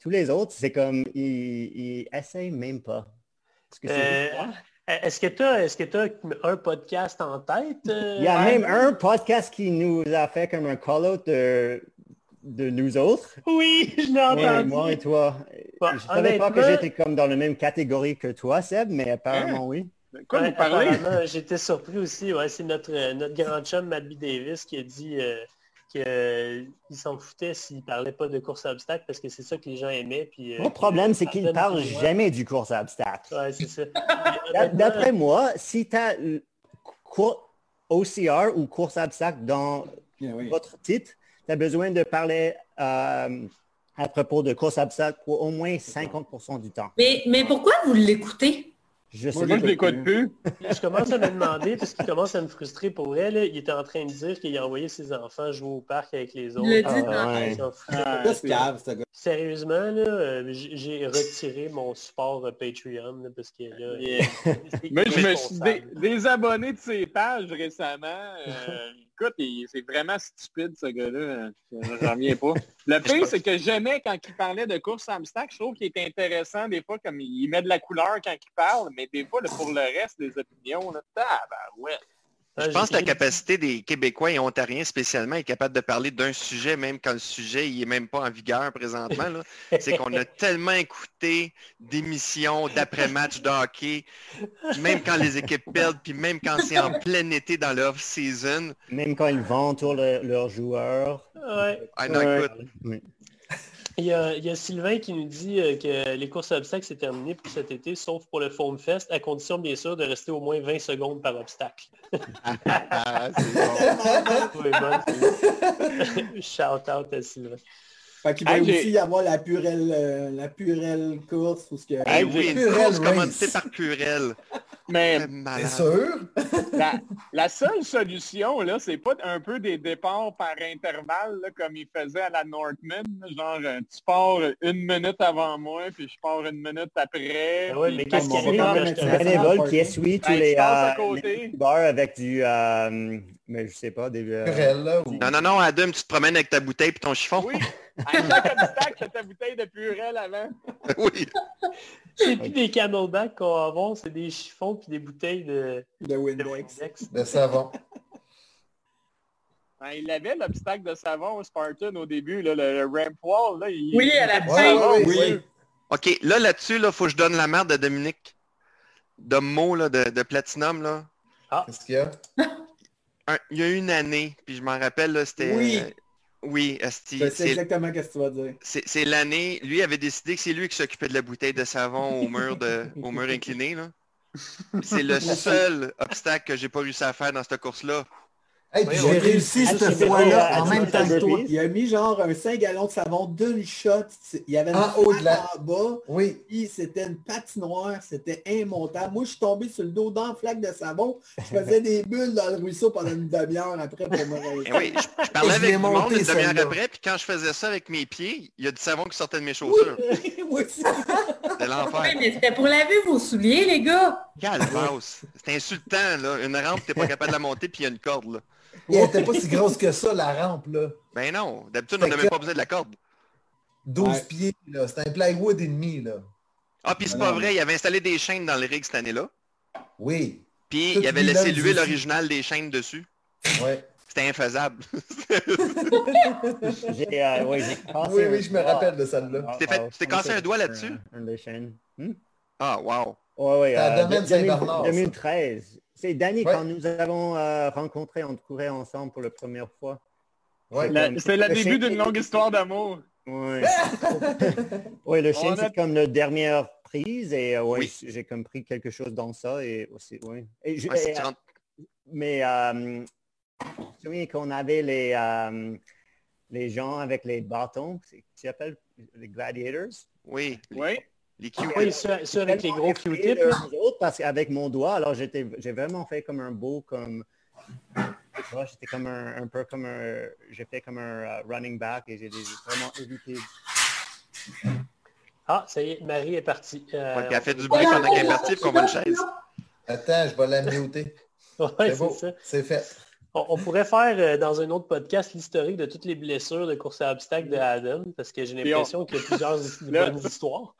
tous les autres, c'est comme, ils, essayent même pas. Est-ce que tu as, est que as un podcast en tête? Il y a euh, même un podcast qui nous a fait comme un call-out de, de nous autres. Oui, je l'ai entendu. moi et toi. je ne savais pas que j'étais comme dans la même catégorie que toi, Seb, mais apparemment hein? oui. Quoi vous parlez? J'étais surpris aussi. Ouais, c'est notre, notre grand chum, Matt Davis, qui a dit euh, qu'il s'en foutait s'il parlait pas de course à obstacles parce que c'est ça que les gens aimaient. Puis, euh, Mon problème, c'est qu'il ne parle jamais du course à obstacles. Ouais, c'est ça. D'après moi, si tu as OCR ou course à obstacles dans votre titre, tu as besoin de parler euh, à propos de course à obstacles pour au moins 50% du temps. Mais, mais pourquoi vous l'écoutez? Je sais Moi, je l'écoute plus. je commence à me demander, parce qu'il commence à me frustrer pour elle. Il était en train de dire qu'il a envoyé ses enfants jouer au parc avec les autres. Dit ah, Sérieusement, euh, j'ai retiré mon support euh, Patreon parce que là. Mais je me suis désabonné de ses pages récemment. Euh, écoute, c'est vraiment stupide ce gars-là. J'en reviens pas. Le pire, c'est que jamais quand il parlait de course obstacles, je trouve qu'il est intéressant des fois, comme il met de la couleur quand il parle, mais des fois, pour le reste des opinions, là, ouais. Je pense que la capacité des Québécois et Ontariens spécialement est capable de parler d'un sujet, même quand le sujet n'est même pas en vigueur présentement. C'est qu'on a tellement écouté d'émissions d'après-match de hockey, même quand les équipes perdent, puis même quand c'est en plein été dans l'off-season. Même quand ils vendent leurs joueurs. Ouais. Ah, il y, a, Sylvain qui nous dit euh, que les courses à obstacles, c'est terminé pour cet été, sauf pour le Foam Fest, à condition bien sûr de rester au moins 20 secondes par obstacle. Shout out à Sylvain. Fait qu'il va aussi y avoir la purelle, euh, la purelle course. Ou ce que... Hey, oui, une course par purelle? Mais c'est sûr. La, seule solution, là, c'est pas un peu des départs par intervalle, comme il faisait à la Northman. Genre, euh, tu pars une minute avant moi, puis je pars une minute après. Ah oui, mais qu'est-ce qu'il y a un bénévole qui essuie tous les, euh, les bars avec du... Euh, mais je sais pas, des... Euh... Non, non, non, Adam, tu te promènes avec ta bouteille et ton chiffon. Oui. À chaque obstacle, ta bouteille de avant. oui. C'est plus des camelbacks qu'on va avoir, c'est des chiffons puis des bouteilles de, de Windex. De, savon. Ben, il avait l'obstacle de savon au Spartan au début, là, le, ramp wall. Là, il... Oui, à la fin. oui. OK, là, là-dessus, il faut que je donne la merde de Dominique. De mots là, de, de Platinum. Là. Ah. Qu'est-ce qu'il y a? il y a une année, puis je m'en rappelle, c'était... Oui. Oui, Asti. C'est exactement ce que tu vas dire. C'est l'année, lui avait décidé que c'est lui qui s'occupait de la bouteille de savon au mur, de, au mur incliné. C'est le seul obstacle que j'ai pas réussi à faire dans cette course-là j'ai réussi cette fois-là en même temps que toi. Il a mis genre un 5 gallons de savon d'une shot. Il y avait un haut de la... en bas. Oui. c'était une patinoire. C'était immontable. Moi, je suis tombé sur le dos dans la flaque de savon. Je faisais des bulles dans le ruisseau pendant une demi-heure après pour me réveiller. Eh oui, je, parlais avec le monde une demi-heure après. Puis quand je faisais ça avec mes pieds, il y a du savon qui sortait de mes chaussures. Oui, C'était l'enfer. Oui, mais c'était pour laver vos souliers, les gars. Calvasse. C'était insultant, là. Une rampe, t'es pas capable de la monter, puis il y a une corde, là. Elle n'était pas si grosse que ça, la rampe, là. Ben non. D'habitude, on n'a même pas besoin de la corde. 12 pieds, là. C'était un plywood et demi, là. Ah, puis c'est pas vrai. Il avait installé des chaînes dans le rig cette année-là. Oui. Puis il avait laissé l'huile originale des chaînes dessus. Ouais. C'était infaisable. euh, oui, oui, oui, je me rappelle de celle-là. Tu t'es cassé un doigt là-dessus? Un, des chaînes. Hmm? Ah, wow. Oui, oui. Euh, 2013. C'est Danny, quand nous avons euh, rencontré, on courait ensemble pour la première fois. Ouais, c'est le début d'une longue histoire d'amour. Oui. oui, le chien, c'est comme la dernière prise et euh, oui. j'ai compris quelque chose dans ça et aussi, oui. Et je, euh, mais euh, je me qu'on avait les, les gens avec les bâtons, qui s'appellent les gladiators? Oui. Oui. Les oui, ceux, avec les gros Q-tips. Parce qu'avec mon doigt, alors j'étais, j'ai vraiment fait comme un beau, comme, j'étais comme un, un, peu comme un, j'ai fait comme un uh, running back et j'ai vraiment évité. Ah, ça y est, Marie est partie. Euh, elle a fait du bruit pendant qu'elle est partie, va une chaise. Attends, je vais la muter. ouais, c'est C'est fait. On, pourrait faire euh, dans un autre podcast l'historique de toutes les blessures de course à obstacles de Adam, parce que j'ai l'impression qu'il y a plusieurs bonnes histoires.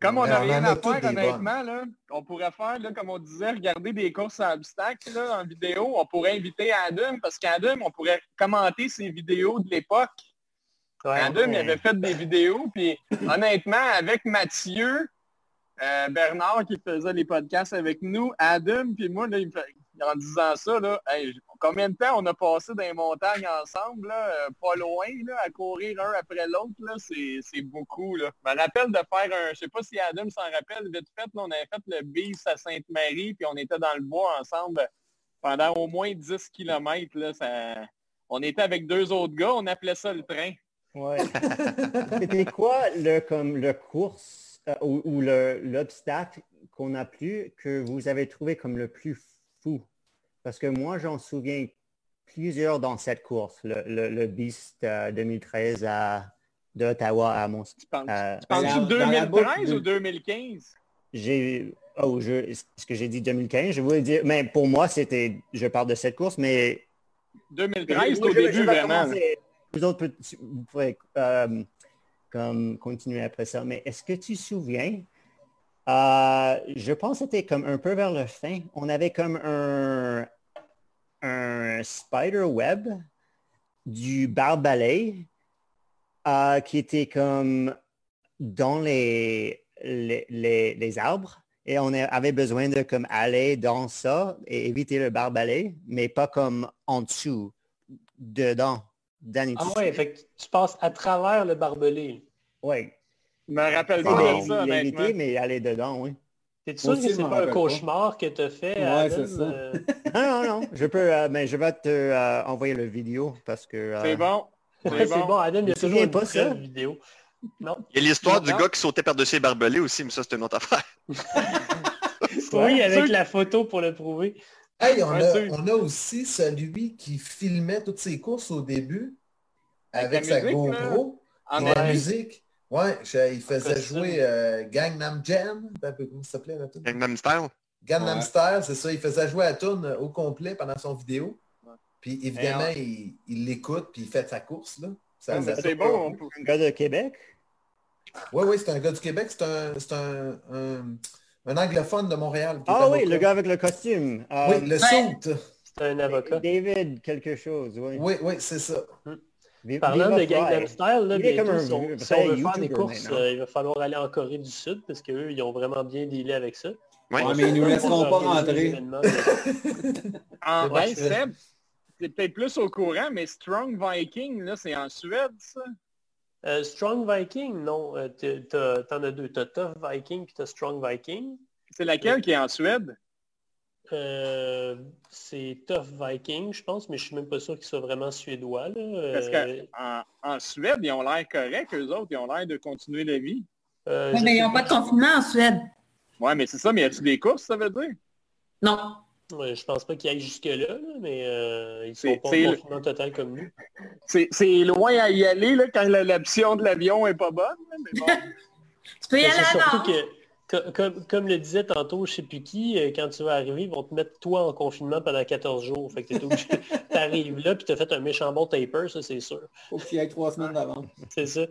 Comme on n'a rien à faire, honnêtement, là, on pourrait faire, là, comme on disait, regarder des courses à obstacles là, en vidéo. On pourrait inviter Adam, parce qu'Adam, on pourrait commenter ses vidéos de l'époque. Adam, il avait fait des vidéos, puis honnêtement, avec Mathieu, euh, Bernard qui faisait les podcasts avec nous, Adam, puis moi, là, il me fait, en disant ça, là, combien de temps on a passé dans les montagnes ensemble, euh, pas loin, à courir un après l'autre, c'est beaucoup. Là. Je me rappelle de faire un, je sais pas si Adam s'en rappelle, vite fait, on avait fait le bis à Sainte-Marie, puis on était dans le bois ensemble pendant au moins 10 km. Là, ça... On était avec deux autres gars, on appelait ça le train. Ouais. C'était quoi le, comme, le course euh, ou, ou l'obstacle qu'on a plu que vous avez trouvé comme le plus parce que moi, j'en souviens plusieurs dans cette course, le, le, Beast 2013 euh, à, d'Ottawa à Mont... Tu penses, euh, 2013 ou 2015? J'ai... Oh, je... ce que j'ai dit 2015, je voulais dire... Mais pour moi, c'était... Je parle de cette course, mais... 2013, au début, vraiment. Vous autres, vous pourrez euh, comme continuer après ça. Mais est-ce que tu te souviens euh, je pense que c'était comme un peu vers la fin. On avait comme un, un spider web du barbalais euh, qui était comme dans les, les, les, arbres et on avait besoin de comme aller dans ça et éviter le barbalais, mais pas comme en dessous, dedans. Ah ouais, fait tu passes à travers le barbelé. Oui. Je me rappelle pas de ça, mais aller dedans, oui. T'es sûr que c'est pas un cauchemar que tu fait? Ouais, c'est ça. Euh? non, non, non. Je peux, euh, mais je vais te euh, envoyer le vidéo parce que. C'est bon. C'est bon. Adam, il y a toujours pas ça. vidéo? Non. Il y a l'histoire du gars qui sautait par-dessus les barbelés aussi, mais ça, c'est une autre affaire. oui, avec la photo pour le prouver. Hey, on, a, on a aussi celui qui filmait toutes ses courses au début avec, sa GoPro en la musique. Ouais, il faisait jouer euh, Gangnam Jam, comment ça s'appelait la tune? Gangnam Style. Gangnam Style, c'est ça. Il faisait jouer la tune au complet pendant son vidéo. Puis évidemment, il l'écoute, puis il fait sa course. là. C'est bon. Un gars de Québec? Oui, oui, c'est un gars du Québec. C'est un, un, un, anglophone de Montréal. Ah oui, le gars avec le costume. oui, le suit. C'est un avocat. David quelque chose, oui. Oui, oui, c'est ça. Parlant de Gangnam Style, là, bientôt, un, si on, veut faire des courses, euh, il va falloir aller en Corée du Sud parce qu'eux, ils ont vraiment bien dealé avec ça. Oui, mais ils nous laisseront pas rentrer. en vrai, c'est peut-être plus au courant, mais Strong Viking, là, c'est en Suède, ça? Euh, Strong Viking, non. Euh, t'en as deux. T'as Tough Viking puis t'as Strong Viking. C'est laquelle qui est en Suède? Euh, c'est Tough Viking, je pense, mais je suis même pas sûr qu'ils soient vraiment suédois. Parce qu'en en Suède, ils ont l'air corrects, eux autres, ils ont l'air de continuer la vie. Euh, mais ils n'ont pas de confinement en Suède. Ouais, mais c'est ça, mais y a-tu des courses, ça veut dire? Non. Ouais, je pense pas qu'ils aillent jusque-là, mais euh, ils sont pas en confinement total comme nous. C'est loin à y aller là, quand l'option de l'avion est pas bonne. Mais bon. tu peux y aller à comme, le disait tantôt, je sais plus qui, euh, quand tu vas arriver, ils vont te mettre toi en confinement pendant 14 jours. Fait que tu arrives là, puis tu as fait un méchant bon taper, ça c'est sûr. Faut qu'il y ait trois semaines d'avant. C'est ça.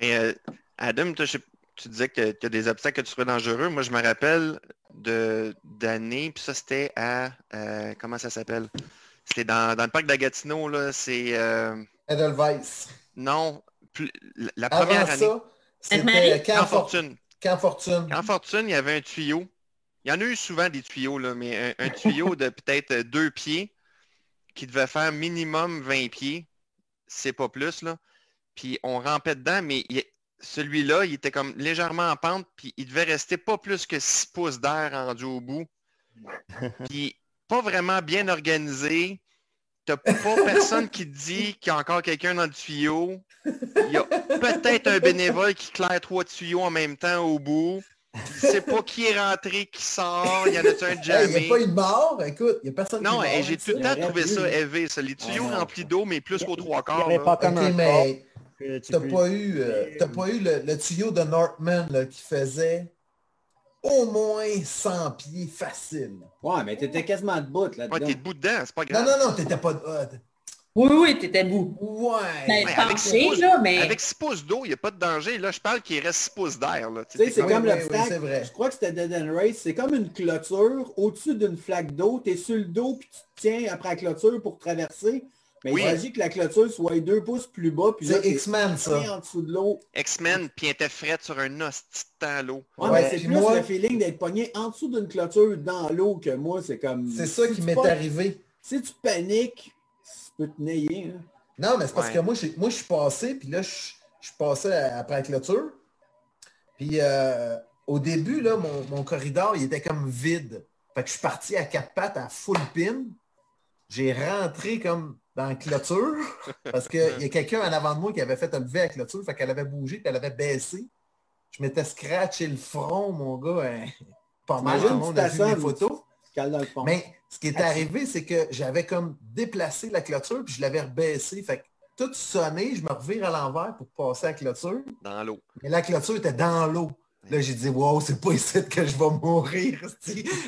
Mais euh, Adam, tu disais que tu as des obstacles que tu trouvais dangereux. Moi, je me rappelle d'années, puis ça c'était à euh, comment ça s'appelle? C'était dans, le parc d'Agatino, là, c'est. Edelweiss. Non, la première année. C'était Camp Fortune. Camp Fortune? Camp Fortune, il y avait un tuyau. Il y en a eu souvent des tuyaux, là, mais un, tuyau de peut-être deux pieds qui devait faire minimum 20 pieds. C'est pas plus, là. Puis on rampait dedans, mais celui-là, il était comme légèrement en pente, puis il devait rester pas plus que 6 pouces d'air rendu au bout. Puis pas vraiment bien organisé. T'as pas personne qui dit qu'il y a encore quelqu'un dans le tuyau. Il y a peut-être un bénévole qui claire trois tuyaux en même temps au bout. Il sait pas qui est rentré, qui sort. Il y en a un jamais? Il n'y a pas eu de mort? Écoute, il n'y a personne non, qui j'ai tout le temps trouvé ça élevé. Ça. Les tuyaux remplis d'eau, mais plus qu'aux trois quarts. Pas comme un mais t'as pas eu, euh, pas eu le, tuyau de Northman qui faisait au moins 100 pieds facile. Ouais, mais t'étais quasiment debout là-dedans. Ouais, t'es debout dedans, c'est pas grave. Non, non, non, t'étais pas... Oui, oui, t'étais debout. Ouais. Ben, avec, 6 pouces, là, mais... avec 6 pouces d'eau, il n'y a pas de danger. Là, je parle qu'il reste 6 pouces d'air. Tu sais, c'est comme le oui, je crois que c'était Dead End Race. C'est comme une clôture au-dessus d'une flaque d'eau. Tu es sur le dos, puis tu te tiens après la clôture pour traverser. Mais il s'agit que la clôture soit 2 pouces plus bas. Puis c'est X-Men, ça. en dessous de l'eau. X-Men, puis il était frais sur un os temps l'eau. Ouais, mais c'est plus moi... le feeling d'être pogné en dessous d'une clôture dans l'eau que moi, c'est comme... C'est ça qui m'est arrivé. Si tu paniques, tu peux te nailler. Hein. Non, mais c'est parce que moi, moi, je suis passé, puis là, je, suis passé après la clôture. Puis euh, au début, là, mon, corridor, il était comme vide. Fait que je suis parti à quatre pattes à full pin. J'ai rentré comme dans la clôture parce qu'il y a quelqu'un en avant de moi qui avait fait un lever à la clôture, fait qu'elle avait bougé, puis elle avait baissé. Je m'étais scratché le front, mon gars. Hein, pas mal, tout le monde a vu mes photos. Mais ce qui est arrivé, c'est que j'avais comme déplacé la clôture, puis je l'avais rebaissé. Fait que tout sonné, je me revire à l'envers pour passer à la clôture. Dans l'eau. Mais la clôture était dans l'eau. Là, j'ai dit, wow, c'est pas ici que je vais mourir.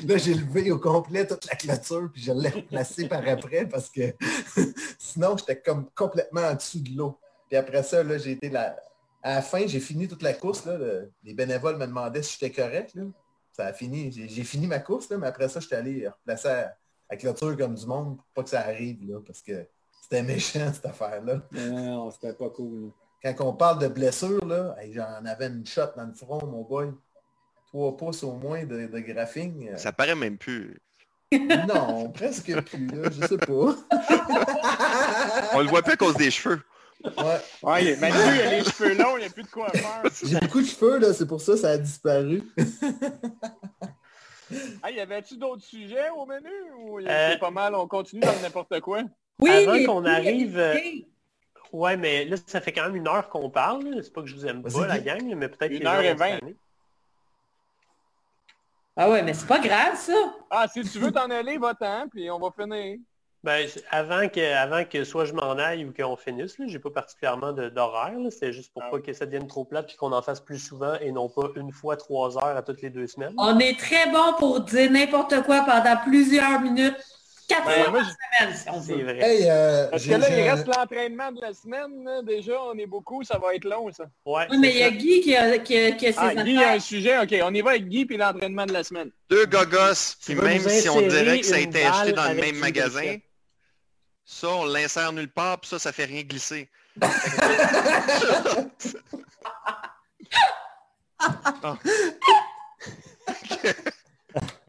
Là, j'ai levé au complet toute la clôture, puis je l'ai replacée par après parce que sinon, j'étais comme complètement en dessous de l'eau. Puis après ça, là, j'ai été là. À la fin, j'ai fini toute la course. Là, les bénévoles me demandaient si j'étais correct. Là ça a fini. J'ai fini ma course, mais après ça, j'étais allé replacer à, la clôture comme du monde pour pas que ça arrive, là, parce que c'était méchant, cette affaire-là. Non, c'était pas cool. Quand on parle de blessure, là, j'en avais une shot dans le front, mon boy. Trois pouces au moins de, de graphing. Euh. Ça paraît même plus. Non, presque plus, là, je sais pas. on le voit plus à cause des cheveux. Ouais. ouais mais lui, il a les cheveux longs, il n'y a plus de quoi faire. J'ai beaucoup de cheveux, là, c'est pour ça que ça a disparu. hey, y avait-tu d'autres sujets au menu? Ou euh... c'est pas mal, on continue dans n'importe quoi? Oui, Avant qu'on arrive... Euh, ouais, mais là, ça fait quand même une heure qu'on parle. C'est pas que je vous aime pas, la gang, mais peut-être une heure et vingt. Ah ouais, mais c'est pas grave, ça. Ah, si tu veux t'en aller, va-t'en, puis on va finir. Ben, avant que, avant que soit je m'en aille ou qu'on finisse, je n'ai pas particulièrement d'horaire. C'est juste pour ah pas que ça devienne trop plate et qu'on en fasse plus souvent et non pas une fois trois heures à toutes les deux semaines. On est très bon pour dire n'importe quoi pendant plusieurs minutes. Quatre ben, fois par semaine, si on C'est vrai. Euh, Parce que là, il reste l'entraînement de la semaine. Déjà, on est beaucoup, ça va être long, ça. Ouais, oui, mais il y a Guy qui a, qui a, qui a ah, Guy a un sujet. OK, on y va avec Guy puis l'entraînement de la semaine. Deux gogos, puis même si on dirait que ça a été acheté dans le même magasin, ça, on l'insère nulle part, puis ça, ça fait rien glisser.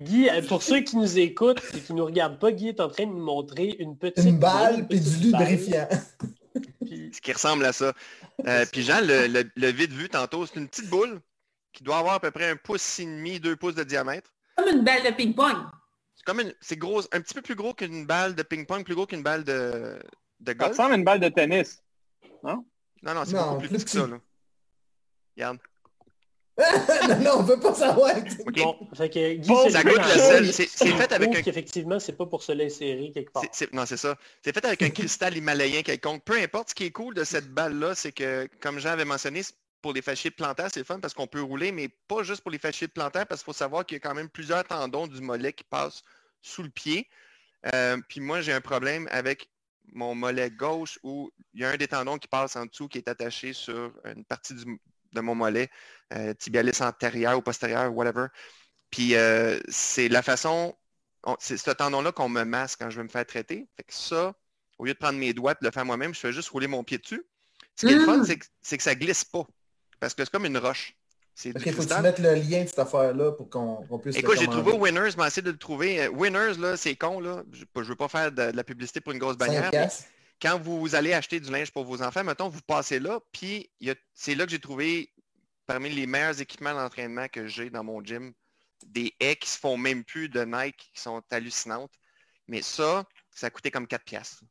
Guy, euh, pour ceux qui nous écoutent et qui nous regardent pas, Guy est en train de nous montrer une petite une balle puis du lubrifiant. Ce qui ressemble à ça. Euh, puis Jean, le, le, vide-vue tantôt, c'est une petite boule qui doit avoir à peu près un pouce et demi, deux pouces de diamètre. Comme une balle de ping-pong. C'est comme une, c'est gros, un petit peu plus gros qu'une balle de ping-pong, plus gros qu'une balle de, de golf. Ça ressemble à une balle de tennis, non? Non, non, c'est beaucoup plus petit que ça, là. Regarde. non, non, on veut pas savoir. Okay. Bon, fait que Guy, ça goûte le sel. C'est fait avec un... Effectivement, c'est pas pour se l'insérer quelque part. Non, c'est ça. C'est fait avec un cristal himalayen quelconque. Peu importe, ce qui est cool de cette balle-là, c'est que, comme Jean avait mentionné, pour les fasciés plantaires, c'est fun parce qu'on peut rouler, mais pas juste pour les fasciés plantaires, parce qu'il faut savoir qu'il y a quand même plusieurs tendons du mollet qui passent sous le pied. Euh, puis moi, j'ai un problème avec mon mollet gauche où il y a un des tendons qui passe en dessous qui est attaché sur une partie de mon mollet, euh, tibialis antérieur ou postérieur, whatever. Puis euh, c'est la façon, c'est ce tendon-là qu'on me masse quand je veux me faire traiter. Fait que ça, au lieu de prendre mes doigts et de le faire moi-même, je fais juste rouler mon pied dessus. Ce qui est le fun, mmh. c'est que, ça glisse pas. Parce que c'est comme une roche. C'est OK, faut que tu mettes le lien de cette affaire-là pour qu'on puisse Écoute, j'ai trouvé Winners, mais essayé de le trouver. Euh, Winners, là, c'est con, là. Je ne veux pas faire de, la publicité pour une grosse bannière. Quand vous allez acheter du linge pour vos enfants, mettons, vous passez là, puis c'est là que j'ai trouvé parmi les meilleurs équipements d'entraînement que j'ai dans mon gym, des haies qui se font même plus de Nike, qui sont hallucinantes. Mais ça, ça a coûté comme 4 piastres.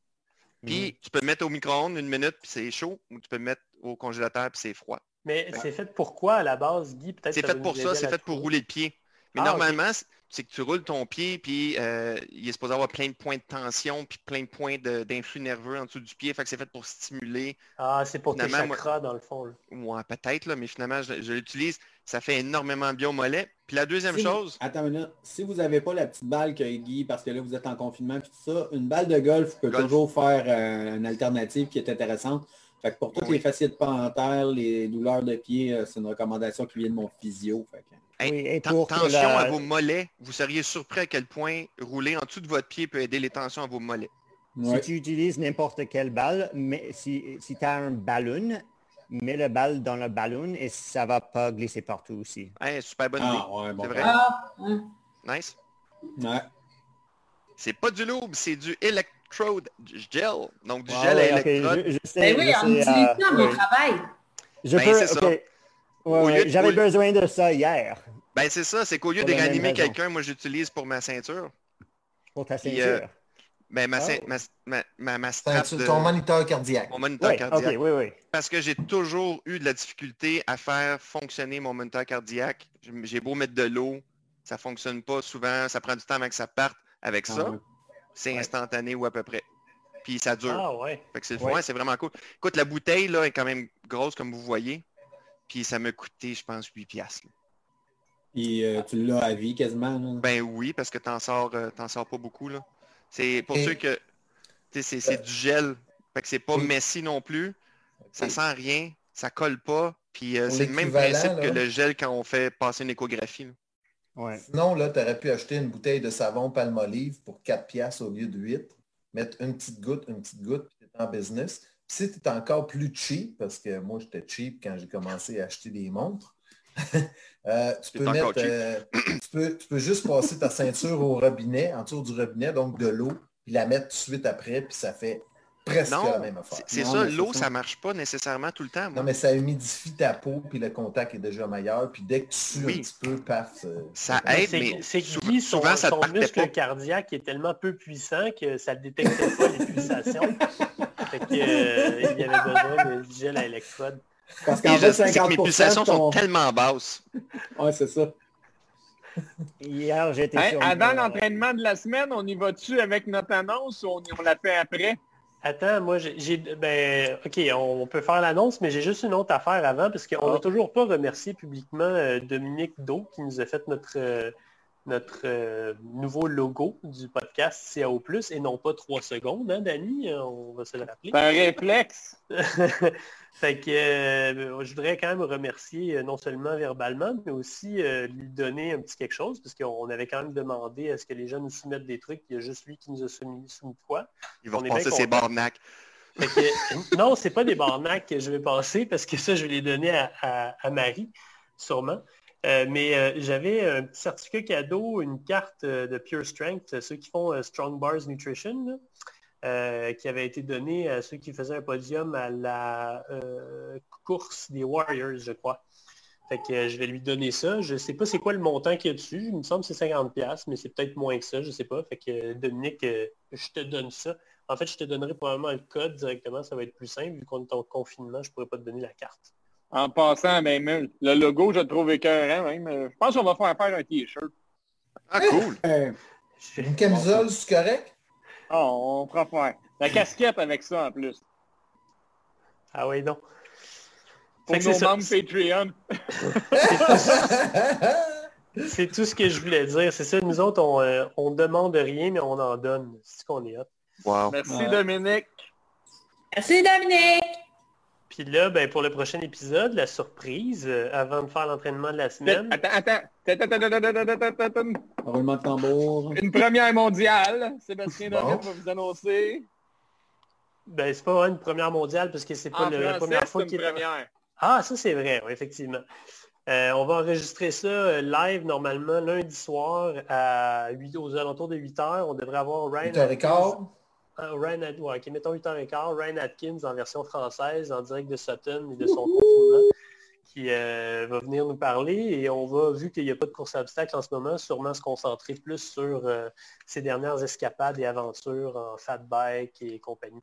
Puis, mm. tu peux le mettre au micro-ondes une minute, puis c'est chaud, ou tu peux le mettre au congélateur, puis c'est froid. Mais c'est fait pour quoi à la base, Guy? C'est fait pour ça, c'est fait pour rouler le pied. Mais ah, normalement, c'est que tu roules ton pied, puis euh, il est supposé avoir plein de points de tension, puis plein de points d'influx nerveux en dessous du pied. Fait que c'est fait pour stimuler. Ah, c'est pour tes chakras, dans le fond. Ouais, peut-être, là, mais finalement, je, l'utilise. Ça fait énormément bien au mollet. Puis la deuxième chose... Attends une minute. Si vous n'avez pas la petite balle que Guy, parce que là, vous êtes en confinement, puis tout ça, une balle de golf peut toujours faire euh, une alternative qui est intéressante. Fait que pour toutes les fasciites panthères, les douleurs de pied, euh, c'est une recommandation qui vient de mon physio. Fait tension à vos mollets, vous seriez surpris à quel point rouler en dessous de votre pied peut aider les tensions à vos mollets. Si tu utilises n'importe quelle balle, mais si, si tu as un ballon, mets le balle dans le ballon et ça va pas glisser partout aussi. super bonne ah, idée. c'est vrai. Ah, nice. Ouais. C'est pas du loup, c'est du electrode gel. Donc du gel à électrode. Je, sais, ben oui, on utilise ça à mon travail. Je ben, peux, j'avais besoin de ça hier. Ben c'est ça, c'est qu'au lieu de réanimer quelqu'un, moi j'utilise pour ma ceinture. Pour ta euh, ceinture. ben, ma, oh. ma, ma, ma, ma strap de... Ton moniteur cardiaque. Mon moniteur cardiaque. oui, oui. Parce que j'ai toujours eu de la difficulté à faire fonctionner mon moniteur cardiaque. J'ai beau mettre de l'eau, ça fonctionne pas souvent, ça prend du temps avant que ça parte. Avec ah ça, c'est instantané ou à peu près. Puis ça dure. Ah ouais. Fait que c'est c'est vraiment cool. Écoute, la bouteille là est quand même grosse comme vous voyez. Puis ça m'a coûté, je pense, 8 piastres. Et euh, tu l'as à vie quasiment? Ben oui, parce que tu n'en sors, euh, sors pas beaucoup. là. C'est pour ceux que c'est du gel. Fait que c'est pas messy non plus. Ça sent rien. Ça colle pas. Puis euh, c'est le même principe que le gel quand on fait passer une échographie. Ouais. Sinon, là, tu aurais pu acheter une bouteille de savon palmolive pour 4 piastres au lieu de 8. Mettre une petite goutte, une petite goutte, puis tu es en business si tu es encore plus cheap, parce que moi j'étais cheap quand j'ai commencé à acheter des montres, euh, tu, peux mettre, euh, tu, peux, juste passer ta ceinture au robinet, en dessous du robinet, donc de l'eau, puis la mettre tout de suite après, puis ça fait presque la même affaire. C'est ça, l'eau, ça ne marche pas nécessairement tout le temps. Non, mais ça humidifie ta peau, puis le contact est déjà meilleur, puis dès que tu sues un petit peu, paf. Euh, ça aide, mais c'est que son, son muscle cardiaque est tellement peu puissant que ça ne détecte pas les pulsations. Fait qu'il euh, y avait besoin de gel à électrode. Parce qu'en fait, 50 mes pulsations sont tellement basses. ouais, c'est ça. Hier, j'étais Avant l'entraînement de la semaine, on y va-tu avec notre annonce ou on, on la fait après? Attends, moi, j'ai... Ben, OK, on, peut faire l'annonce, mais j'ai juste une autre affaire avant, parce qu'on n'a ah. toujours pas remercié publiquement euh, Dominique Do, qui nous a fait notre... Euh, notre euh, nouveau logo du podcast CAO+, et non pas 3 secondes, hein, Dani? On va se le rappeler. Un réflexe! fait que euh, je voudrais quand même remercier euh, non seulement verbalement, mais aussi lui donner un petit quelque chose, parce qu'on avait quand même demandé à ce que les gens nous soumettent des trucs, il y a juste lui qui nous a soumis, soumis quoi. Ils vont penser ses barnacs. non, c'est pas des barnacs que je vais passer, parce que ça, je vais les donner à Marie, sûrement. Euh, mais euh, j'avais un petit certificat cadeau, une carte euh, de Pure Strength, ceux qui font Strong Bars Nutrition, qui avait été donnée à ceux qui faisaient un podium à la course des Warriors, je crois. Fait que je vais lui donner ça. Je ne sais pas c'est quoi le montant qu'il y a dessus. Il me semble que c'est 50$, mais c'est peut-être moins que ça, je ne sais pas. Fait que Dominique, je te donne ça. En fait, je te donnerai probablement le code directement, ça va être plus simple. Vu qu'on est en confinement, je ne pourrais pas te donner la carte. En passant, même ben, le logo, je le trouve écœurant même. Je pense qu'on va faire faire un t-shirt. Ah, cool. Euh, une camisole, c'est correct? Ah, on fera faire. La casquette avec ça en plus. Ah oui, non. Pour nos membres Patreon. c'est tout ce que je voulais dire. C'est ça, nous autres, on, euh, on demande rien, mais on en donne. C'est ce qu'on est hot. Wow. Merci Dominique. Merci Dominique. Puis là, ben, pour le prochain épisode, la surprise, euh, avant de faire l'entraînement de la semaine. Attends, attends. Roulement de tambour. Une première mondiale. Sébastien bon. va vous annoncer. Ben, c'est pas une première mondiale parce que c'est pas la première fois qu'il est. Première. Ah, ça c'est vrai, effectivement. Euh, on va enregistrer ça euh, live normalement lundi soir à 8, aux alentours de 8 h On devrait avoir Ryan. 8h15 Ryan, ouais, mettons 8h15, Ryan Atkins en version française, en direct de Sutton et de son confinement, qui euh, va venir nous parler. Et on va, vu qu'il n'y a pas de course à obstacles en ce moment, sûrement se concentrer plus sur euh, ses dernières escapades et aventures en fat bike et compagnie.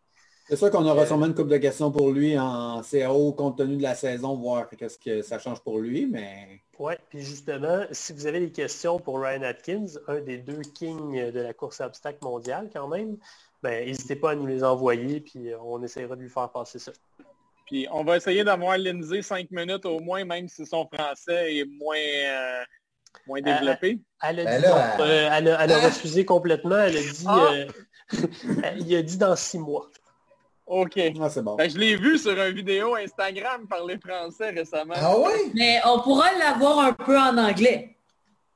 C'est sûr qu'on aura sûrement une couple de questions pour lui en CAO compte tenu de la saison, voir qu'est-ce que ça change pour lui, mais... Oui, puis justement, si vous avez des questions pour Ryan Atkins, un des deux kings de la course à obstacles mondiale quand même, ben, n'hésitez pas à nous les envoyer, puis on essaiera de lui faire passer ça. Puis on va essayer d'avoir Lindsay cinq minutes au moins, même si son français est moins, euh, moins développé. Elle, a, ben dit, euh, elle, a, elle, a, refusé complètement. Elle a dit, ah! euh, il a dit dans six mois. OK. Ah, c'est bon. Ben, je l'ai vu sur une vidéo Instagram parler français récemment. Ah oui? Mais on pourra l'avoir un peu en anglais.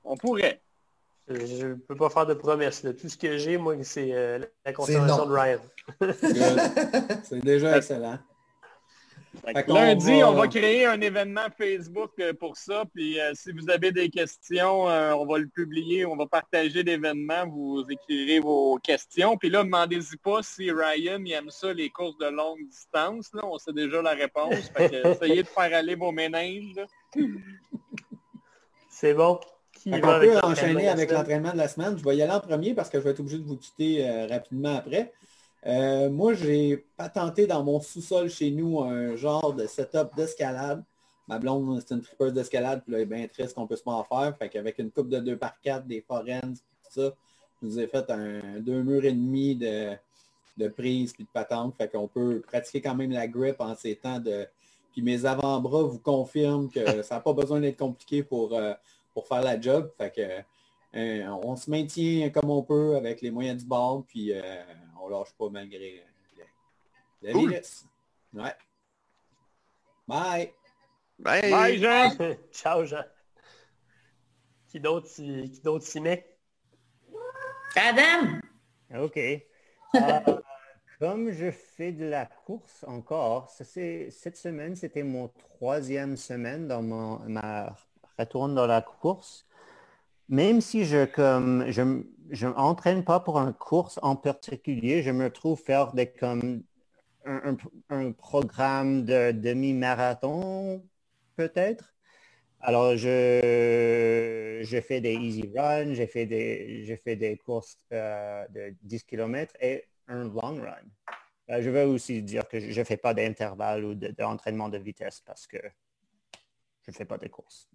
On pourrait. Je ne peux pas faire de promesses. Tout ce que j'ai, moi, c'est euh, la confirmation de Ryan. c'est déjà excellent. Lundi, on va... créer un événement Facebook euh, pour ça. Puis euh, si vous avez des questions, euh, on va le publier, on va partager l'événement, vous écrirez vos questions. Puis là, demandez-y pas si Ryan aime ça, les courses de longue distance. Là. On sait déjà la réponse. essayez de faire aller vos ménages. C'est bon. On peut enchaîner avec l'entraînement de la semaine. Je vais y aller en premier parce que je vais être obligé de vous quitter rapidement après. Euh, moi, j'ai patenté dans mon sous-sol chez nous un genre de setup d'escalade. Ma blonde, c'est une tripeuse d'escalade, puis là, elle est bien triste qu'on puisse pas en faire. Fait qu'avec une coupe de 2 par 4 des forennes, tout ça, je nous ai fait un deux murs et demi de, de prise puis de patente. Fait qu'on peut pratiquer quand même la grip en ces temps de. Puis mes avant-bras vous confirment que ça n'a pas besoin d'être compliqué pour, euh, pour faire la job. Fait que euh, on se maintient comme on peut avec les moyens du bord, puis on lâche pas malgré la vitesse. Ouais. Bye. Bye. Bye, Jean. Ciao, Jean. Qui d'autre s'y met? Adam! OK. Euh, comme je fais de la course encore, cette semaine, c'était mon troisième semaine dans mon, ma retourne dans la course même si je comme je je m'entraîne pas pour une course en particulier, je me trouve faire des comme un, programme de demi-marathon peut-être. Alors je, je fais des easy runs, j'ai fait des je fais des courses euh, de 10 km et un long run. Euh, je veux aussi dire que je ne fais pas d'intervalle ou d'entraînement de, de vitesse parce que je ne fais pas de courses.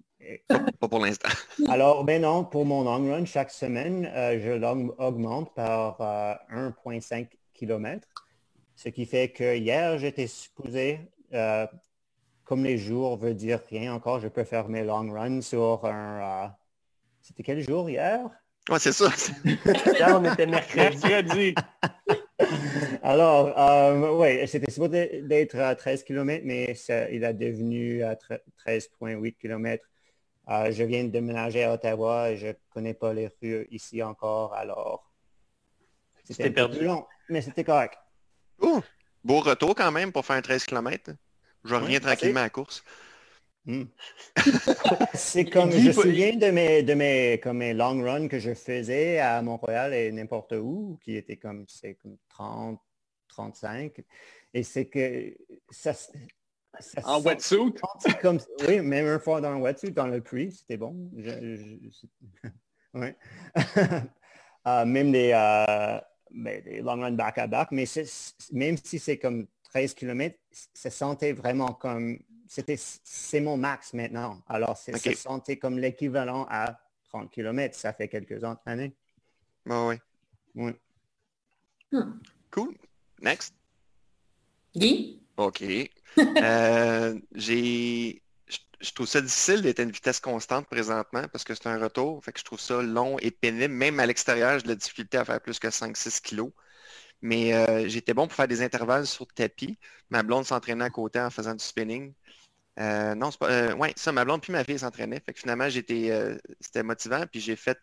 Pas pour l'instant. Alors, ben non, pour mon long run, chaque semaine, euh, je l'augmente par 1,5 euh, km. Ce qui fait que hier, j'étais supposé, euh, comme les jours veut dire rien encore, je peux faire mes long runs sur un... C'était quel jour hier? Ouais, c'est ça. Hier, on était mercredi. Alors, euh, oui, c'était supposé d'être à 13 km, mais il a devenu à 13,8 km. Euh, je viens de déménager à Ottawa et je ne connais pas les rues ici encore, alors c'était perdu? long, mais c'était correct. beau retour quand même pour faire un 13 km. Je reviens tranquillement à la course. Hmm. c'est comme, je me souviens de mes, de mes, comme mes long runs que je faisais à Montréal et n'importe où, qui étaient comme, c'est comme 30, 35. Et c'est que ça, en wetsuit? Comme, oui, même une fois dans un wetsuit, dans le prix, c'était bon. Euh, même des, euh, ben, des long runs back-à-back, mais même si c'est comme 13 km, ça sentait vraiment comme... c'était C'est mon max maintenant. Alors, ça sentait comme l'équivalent à 30 km. Ça fait quelques années. Oui. Oui. Hmm. Cool. Next. Guy? OK. Euh, je trouve ça difficile d'être à une vitesse constante présentement parce que c'est un retour. Fait que je trouve ça long et pénible. Même à l'extérieur, j'ai de la difficulté à faire plus que 5-6 kilos. Mais euh, j'étais bon pour faire des intervalles sur tapis. Ma blonde s'entraînait à côté en faisant du spinning. Euh, non, c'est pas. ouais, ça, ma blonde puis ma fille s'entraînaient. Fait que finalement, j'étais. c'était motivant. Puis j'ai fait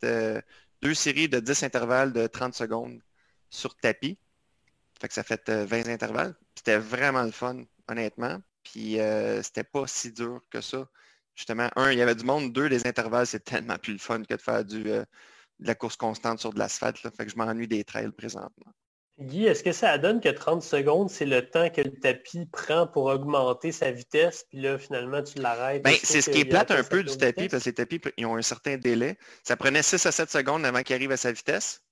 deux séries de 10 intervalles de 30 secondes sur tapis. Fait que ça fait 20 intervalles. C'était vraiment le fun, honnêtement. Puis euh, c'était pas si dur que ça. Justement, un, il y avait du monde. Deux, les intervalles, c'est tellement plus le fun que de faire du, euh, de la course constante sur de l'asphalte. Fait que je m'ennuie des trails présentement. Guy, est-ce que ça donne que 30 secondes, c'est le temps que le tapis prend pour augmenter sa vitesse, puis là, finalement, tu l'arrêtes? Ben, c'est ce qui est plate un peu du tapis, parce que les tapis, ils ont un certain délai. Ça prenait 6 à 7 secondes avant qu'il arrive à sa vitesse.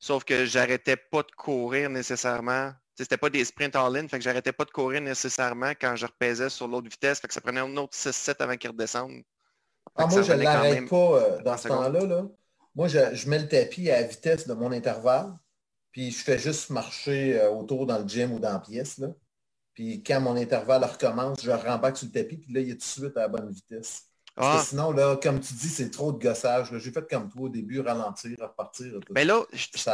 Sauf que j'arrêtais pas de courir nécessairement c'était pas des sprints all-in, fait que j'arrêtais pas de courir nécessairement quand je repaisais sur l'autre vitesse, fait que ça prenait un autre 6-7 avant qu'il redescende. Ah, moi, je ne l'arrête pas euh, dans ce temps-là. Là. Moi, je, mets le tapis à la vitesse de mon intervalle, puis je fais juste marcher euh, autour dans le gym ou dans la pièce. Là. Puis quand mon intervalle recommence, je rembarque sur le tapis, puis là, il est tout de suite à la bonne vitesse. Parce que ah. sinon, là, comme tu dis, c'est trop de gossage. J'ai fait comme toi au début, ralentir, repartir. Mais ben là,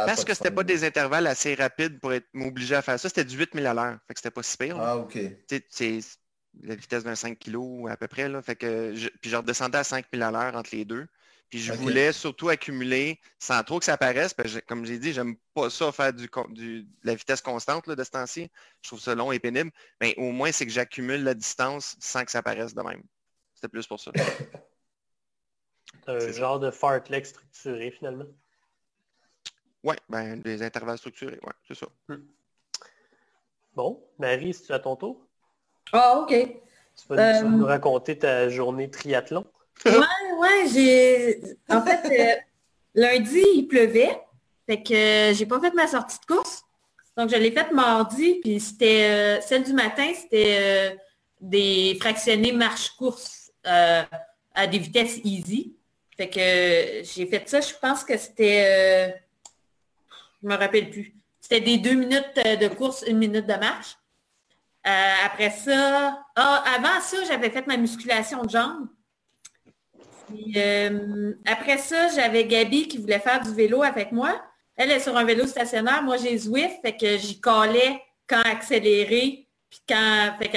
parce que c'était pas des intervalles assez rapides pour être m'obliger à faire ça. C'était du 8000 à l'heure. Fait que c'était pas si pire. Ah, OK. C'est la vitesse d'un 5 kg à peu près. Là. Fait que je, puis je redescendais à 5000 à l'heure entre les deux. Puis je voulais surtout accumuler sans trop que ça paraisse. Parce que, comme j'ai dit, j'aime pas ça faire du, du, la vitesse constante là, de ce temps-ci. Je trouve ça long et pénible. Mais au moins, c'est que j'accumule la distance sans que ça paraisse de même. C'était plus pour ça. un genre de fartlek structuré finalement. Oui, ben, des intervalles structurés, ouais, c'est ça. Hmm. Bon, Marie, si tu as ton tour? Ah, OK. Tu vas, nous euh, raconter ta journée triathlon. Ouais, ouais, j'ai. En fait, euh, lundi, il pleuvait. Fait que euh, j'ai pas fait ma sortie de course. Donc, je l'ai faite mardi, puis c'était celle du matin, c'était des fractionnés marche-course euh, à des vitesses easy. Fait que j'ai fait ça, je pense que c'était, euh, je me rappelle plus. C'était des deux minutes de course, une minute de marche. Euh, après ça, ah, avant ça, j'avais fait ma musculation de jambes. après ça, j'avais Gabi qui voulait faire du vélo avec moi. Elle est sur un vélo stationnaire. Moi, j'ai Zwift, fait que j'y collais quand accélérer puis quand, fait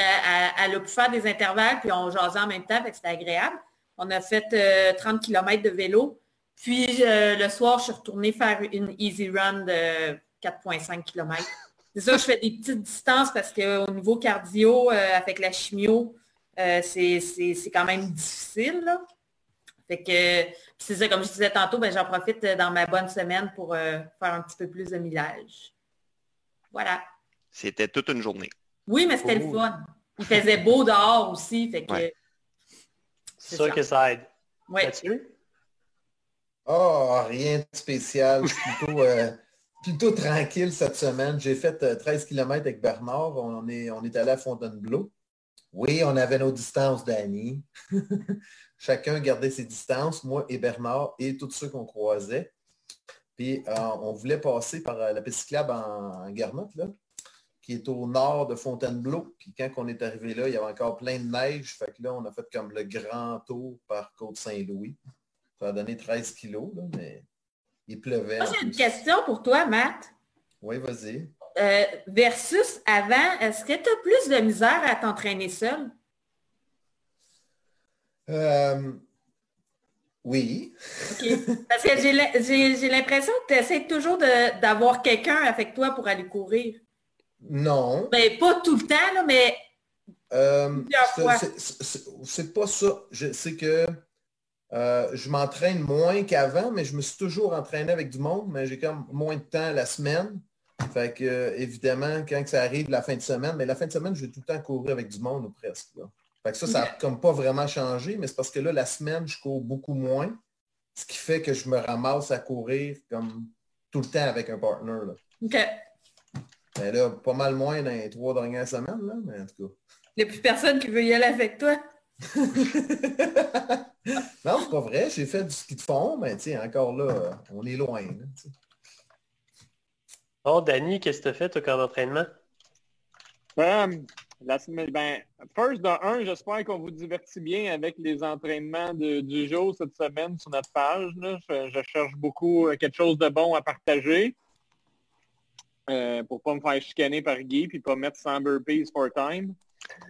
elle, a pu faire des intervalles, puis on jasait en même temps, fait que c'était agréable. On a fait 30 euh, km de vélo. Puis euh, le soir, je suis retournée faire une easy run de 4,5 km. C'est ça, je fais des petites distances parce qu'au niveau cardio, euh, avec la chimio, c'est quand même difficile. Fait que c'est ça, comme je disais tantôt, ben, j'en profite dans ma bonne semaine pour faire un petit peu plus de millage. Voilà. C'était toute une journée. Oui, mais c'était le fun. Il faisait beau dehors aussi, fait que... C'est sûr que ça aide. Oui. Oh, rien de spécial. Plutôt, euh, plutôt tranquille cette semaine. J'ai fait 13 euh, km avec Bernard. On est, on est allé à Fontainebleau. Oui, on avait nos distances, Danny. Chacun gardait ses distances, moi et Bernard et tous ceux qu'on croisait. Puis euh, on voulait passer par la piste cyclable en, en Garnotte, là qui est au nord de Fontainebleau. Puis quand on est arrivé là, il y avait encore plein de neige. Fait que là, on a fait comme le grand tour par Côte-Saint-Louis. Ça a donné 13 kilos, mais il pleuvait. Moi, j'ai une question pour toi, Matt. Oui, vas-y. Euh, versus avant, est-ce que tu as plus de misère à t'entraîner seul? Euh, oui. Parce que j'ai l'impression que tu essaies toujours d'avoir quelqu'un avec toi pour aller courir. Non. Ben, pas tout le temps, là, mais euh, c'est pas ça. C'est que euh, je m'entraîne moins qu'avant, mais je me suis toujours entraîné avec du monde, mais j'ai comme moins de temps la semaine. Fait que, évidemment, quand ça arrive la fin de semaine, mais la fin de semaine, je vais tout le temps courir avec du monde ou presque. Fait que ça, ça n'a comme pas vraiment changé, mais c'est parce que là, la semaine, je cours beaucoup moins, ce qui fait que je me ramasse à courir comme tout le temps avec un partner. Là. OK. Ben là, pas mal moins dans les trois dernières semaines, là, mais en tout cas. Il n'y a plus personne qui veut y aller avec toi. non, c'est pas vrai. J'ai fait du ski de fond, mais tu encore là, on est loin. oh, Danny, qu'est-ce que tu as fait, toi, comme entraînement? Euh, la semaine, ben, first, de un, j'espère qu'on vous divertit bien avec les entraînements du jour cette semaine sur notre page. Je, je, cherche beaucoup euh, quelque chose de bon à partager. Euh, pour pas me faire chicaner par Guy puis pas mettre 100 burpees for time.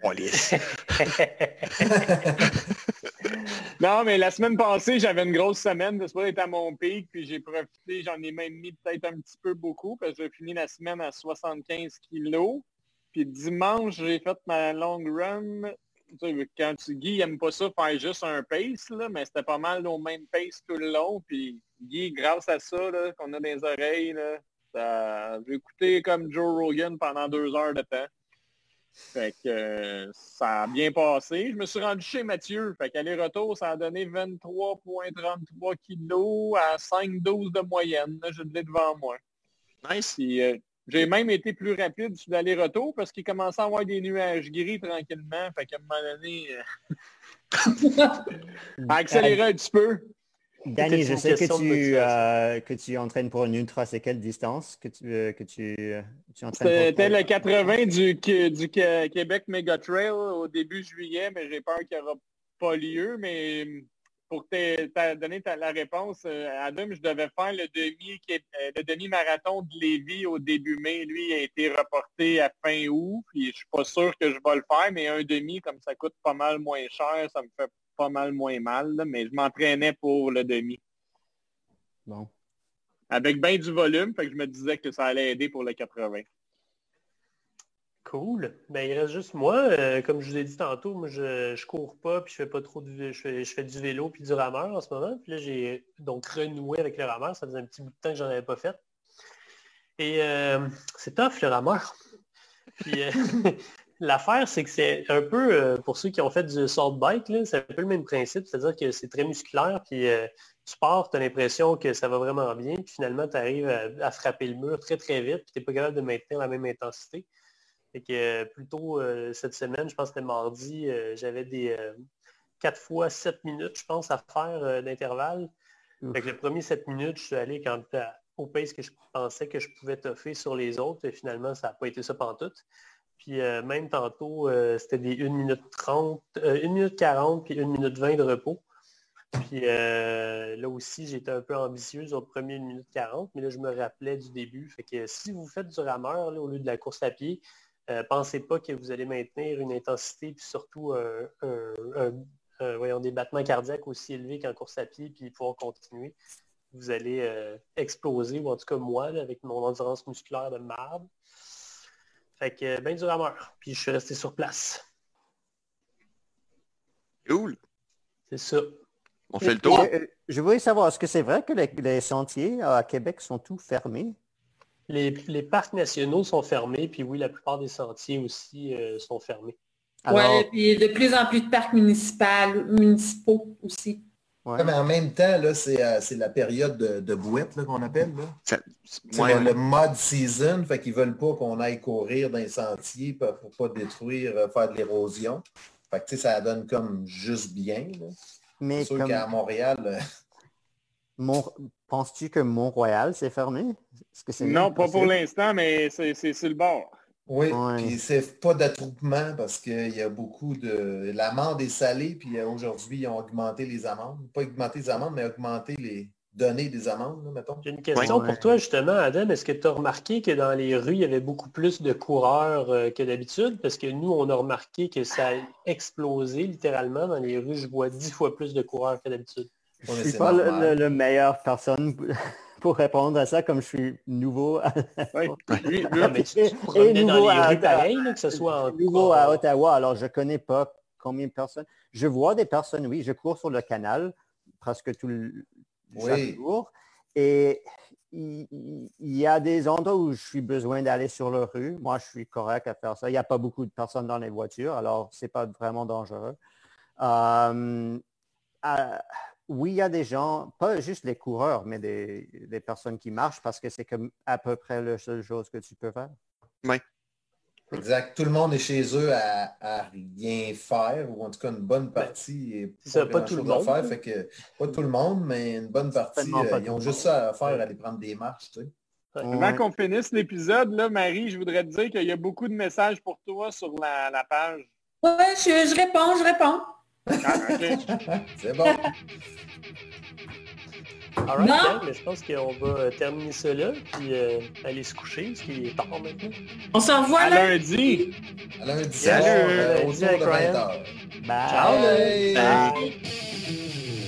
non, mais la semaine passée, j'avais une grosse semaine. de d'être à mon pic, puis j'ai profité, j'en ai même mis peut-être un petit peu beaucoup, parce que j'ai fini la semaine à 75 kilos. Puis dimanche, j'ai fait ma long run. Quand tu Guy n'aime pas ça faire juste un pace, là, mais c'était pas mal au même pace tout le long. Puis Guy, grâce à ça, qu'on a des oreilles, là, j'ai écouté comme Joe Rogan pendant deux heures de temps. Fait que euh, ça a bien passé. Je me suis rendu chez Mathieu. Fait qu'aller-retour, ça a donné 23,33 kilos à 5,12 de moyenne. je l'ai devant moi. Nice. Euh, J'ai même été plus rapide sur l'aller-retour parce qu'il commençait à avoir des nuages gris tranquillement. Fait qu'à un moment donné, euh, accélérer un petit peu. Danny, je sais que tu, euh, que tu entraînes pour une ultra. C'est quelle distance que tu, euh, que tu, tu entraînes C'était le 80 du, du Québec Mega Trail au début juillet, mais j'ai peur qu'il n'y aura pas lieu. Mais pour te donner la réponse, euh, Adam, je devais faire le demi euh, le demi-marathon de Lévis au début mai. Lui a été reporté à fin août. Puis je suis pas sûr que je vais le faire, mais un demi, comme ça coûte pas mal moins cher, ça me fait pas mal moins mal. mais je m'entraînais pour le demi. Bon. Avec bien du volume, fait que je me disais que ça allait aider pour le 80. Cool. Ben, il reste juste moi. Euh, comme je vous ai dit tantôt, moi, je, ne cours pas, puis je fais pas trop de je fais, du vélo puis du rameur en ce moment. Puis là, j'ai donc renoué avec le rameur. Ça faisait un petit bout de temps que j'en avais pas fait. Et euh, c'est tough, le rameur. Puis euh, l'affaire, c'est que c'est un peu, pour ceux qui ont fait du salt bike, c'est un peu le même principe. C'est-à-dire que c'est très musculaire, puis tu pars, tu as l'impression que ça va vraiment bien, puis finalement, tu arrives à, frapper le mur très, très vite, puis tu n'es pas capable de maintenir la même intensité que euh, plus tôt euh, cette semaine, je pense que c'était mardi, euh, j'avais des 4 fois 7 minutes, je pense, à faire d'intervalle. le premier 7 minutes, je suis allé quand, au pace que je pensais que je pouvais toffer sur les autres. Et finalement, ça n'a pas été ça tout. Puis même tantôt, c'était des 1 minute 30, 1 minute 40 puis 1 minute 20 de repos. Puis là aussi, j'étais un peu ambitieuse au premier 1 minute 40, mais là, je me rappelais du début. Fait que si vous faites du rameur au lieu de la course à pied, euh, pensez pas que vous allez maintenir une intensité, puis surtout des battements cardiaques aussi élevés qu'en course à pied, puis pouvoir continuer. Vous allez euh, exploser, ou en tout cas moi, avec mon endurance musculaire de marbre. Fait que ben du rameur. Puis je suis resté sur place. Cool. C'est ça. On fait le tour. Je, je voulais savoir, est-ce que c'est vrai que les, sentiers à Québec sont tous fermés? Les, parcs nationaux sont fermés, puis oui, la plupart des sentiers aussi euh, sont fermés. Oui, puis de plus en plus de parcs municipaux aussi. Ouais. mais en même temps, là, c'est, euh, la période de, de bouette qu'on appelle. Là. le, mode season, fait qu'ils veulent pas qu'on aille courir dans les sentiers pour, ne pas détruire, euh, faire de l'érosion. Fait que ça donne comme juste bien. Là. Mais sûr qu'à Montréal. Penses-tu que Mont-Royal, c'est fermé? non, pas pour l'instant, mais c'est sur le bord. Oui, puis c'est pas d'attroupement parce qu'il y a beaucoup de... L'amende est salée, puis euh, aujourd'hui, ils ont augmenté les amendes. Pas augmenté les amendes, mais augmenté les données des amendes, mettons. J'ai une question pour toi, justement, Adam. Est-ce que tu as remarqué que dans les rues, il y avait beaucoup plus de coureurs euh, que d'habitude? Parce que nous, on a remarqué que ça a explosé littéralement. Dans les rues, je vois dix fois plus de coureurs que d'habitude. Je ne suis pas le, le, meilleur personne pour répondre à ça, comme je suis nouveau. À... Oui. et, nouveau à, pareil, que ce soit nouveau à Ottawa. Alors, je ne connais pas combien de personnes. Je vois des personnes, oui, je cours sur le canal presque tout le jour. Et il, y a des endroits où je suis besoin d'aller sur la rue. Moi, je suis correct à faire ça. Il n'y a pas beaucoup de personnes dans les voitures, alors ce n'est pas vraiment dangereux. Euh, oui, il y a des gens, pas juste les coureurs, mais des, personnes qui marchent parce que c'est comme à peu près la seule chose que tu peux faire. Oui. Exact. Tout le monde est chez eux à, rien faire, ou en tout cas une bonne partie. C'est pas, tout le monde. Faire, fait que, pas tout le monde, mais une bonne partie, euh, ils ont juste ça à faire, aller prendre des marches. Tu sais. Avant qu'on finisse l'épisode, là, Marie, je voudrais te dire qu'il y a beaucoup de messages pour toi sur la, page. Oui, je réponds, je réponds. C'est bon. Alright, mais je pense qu'on va euh, terminer ça là, puis euh, aller se coucher, ce qui est tard maintenant. On se revoit à lundi. À lundi. Salut. Soir, euh, autour de 20 Bye. Ciao. Bye. Bye.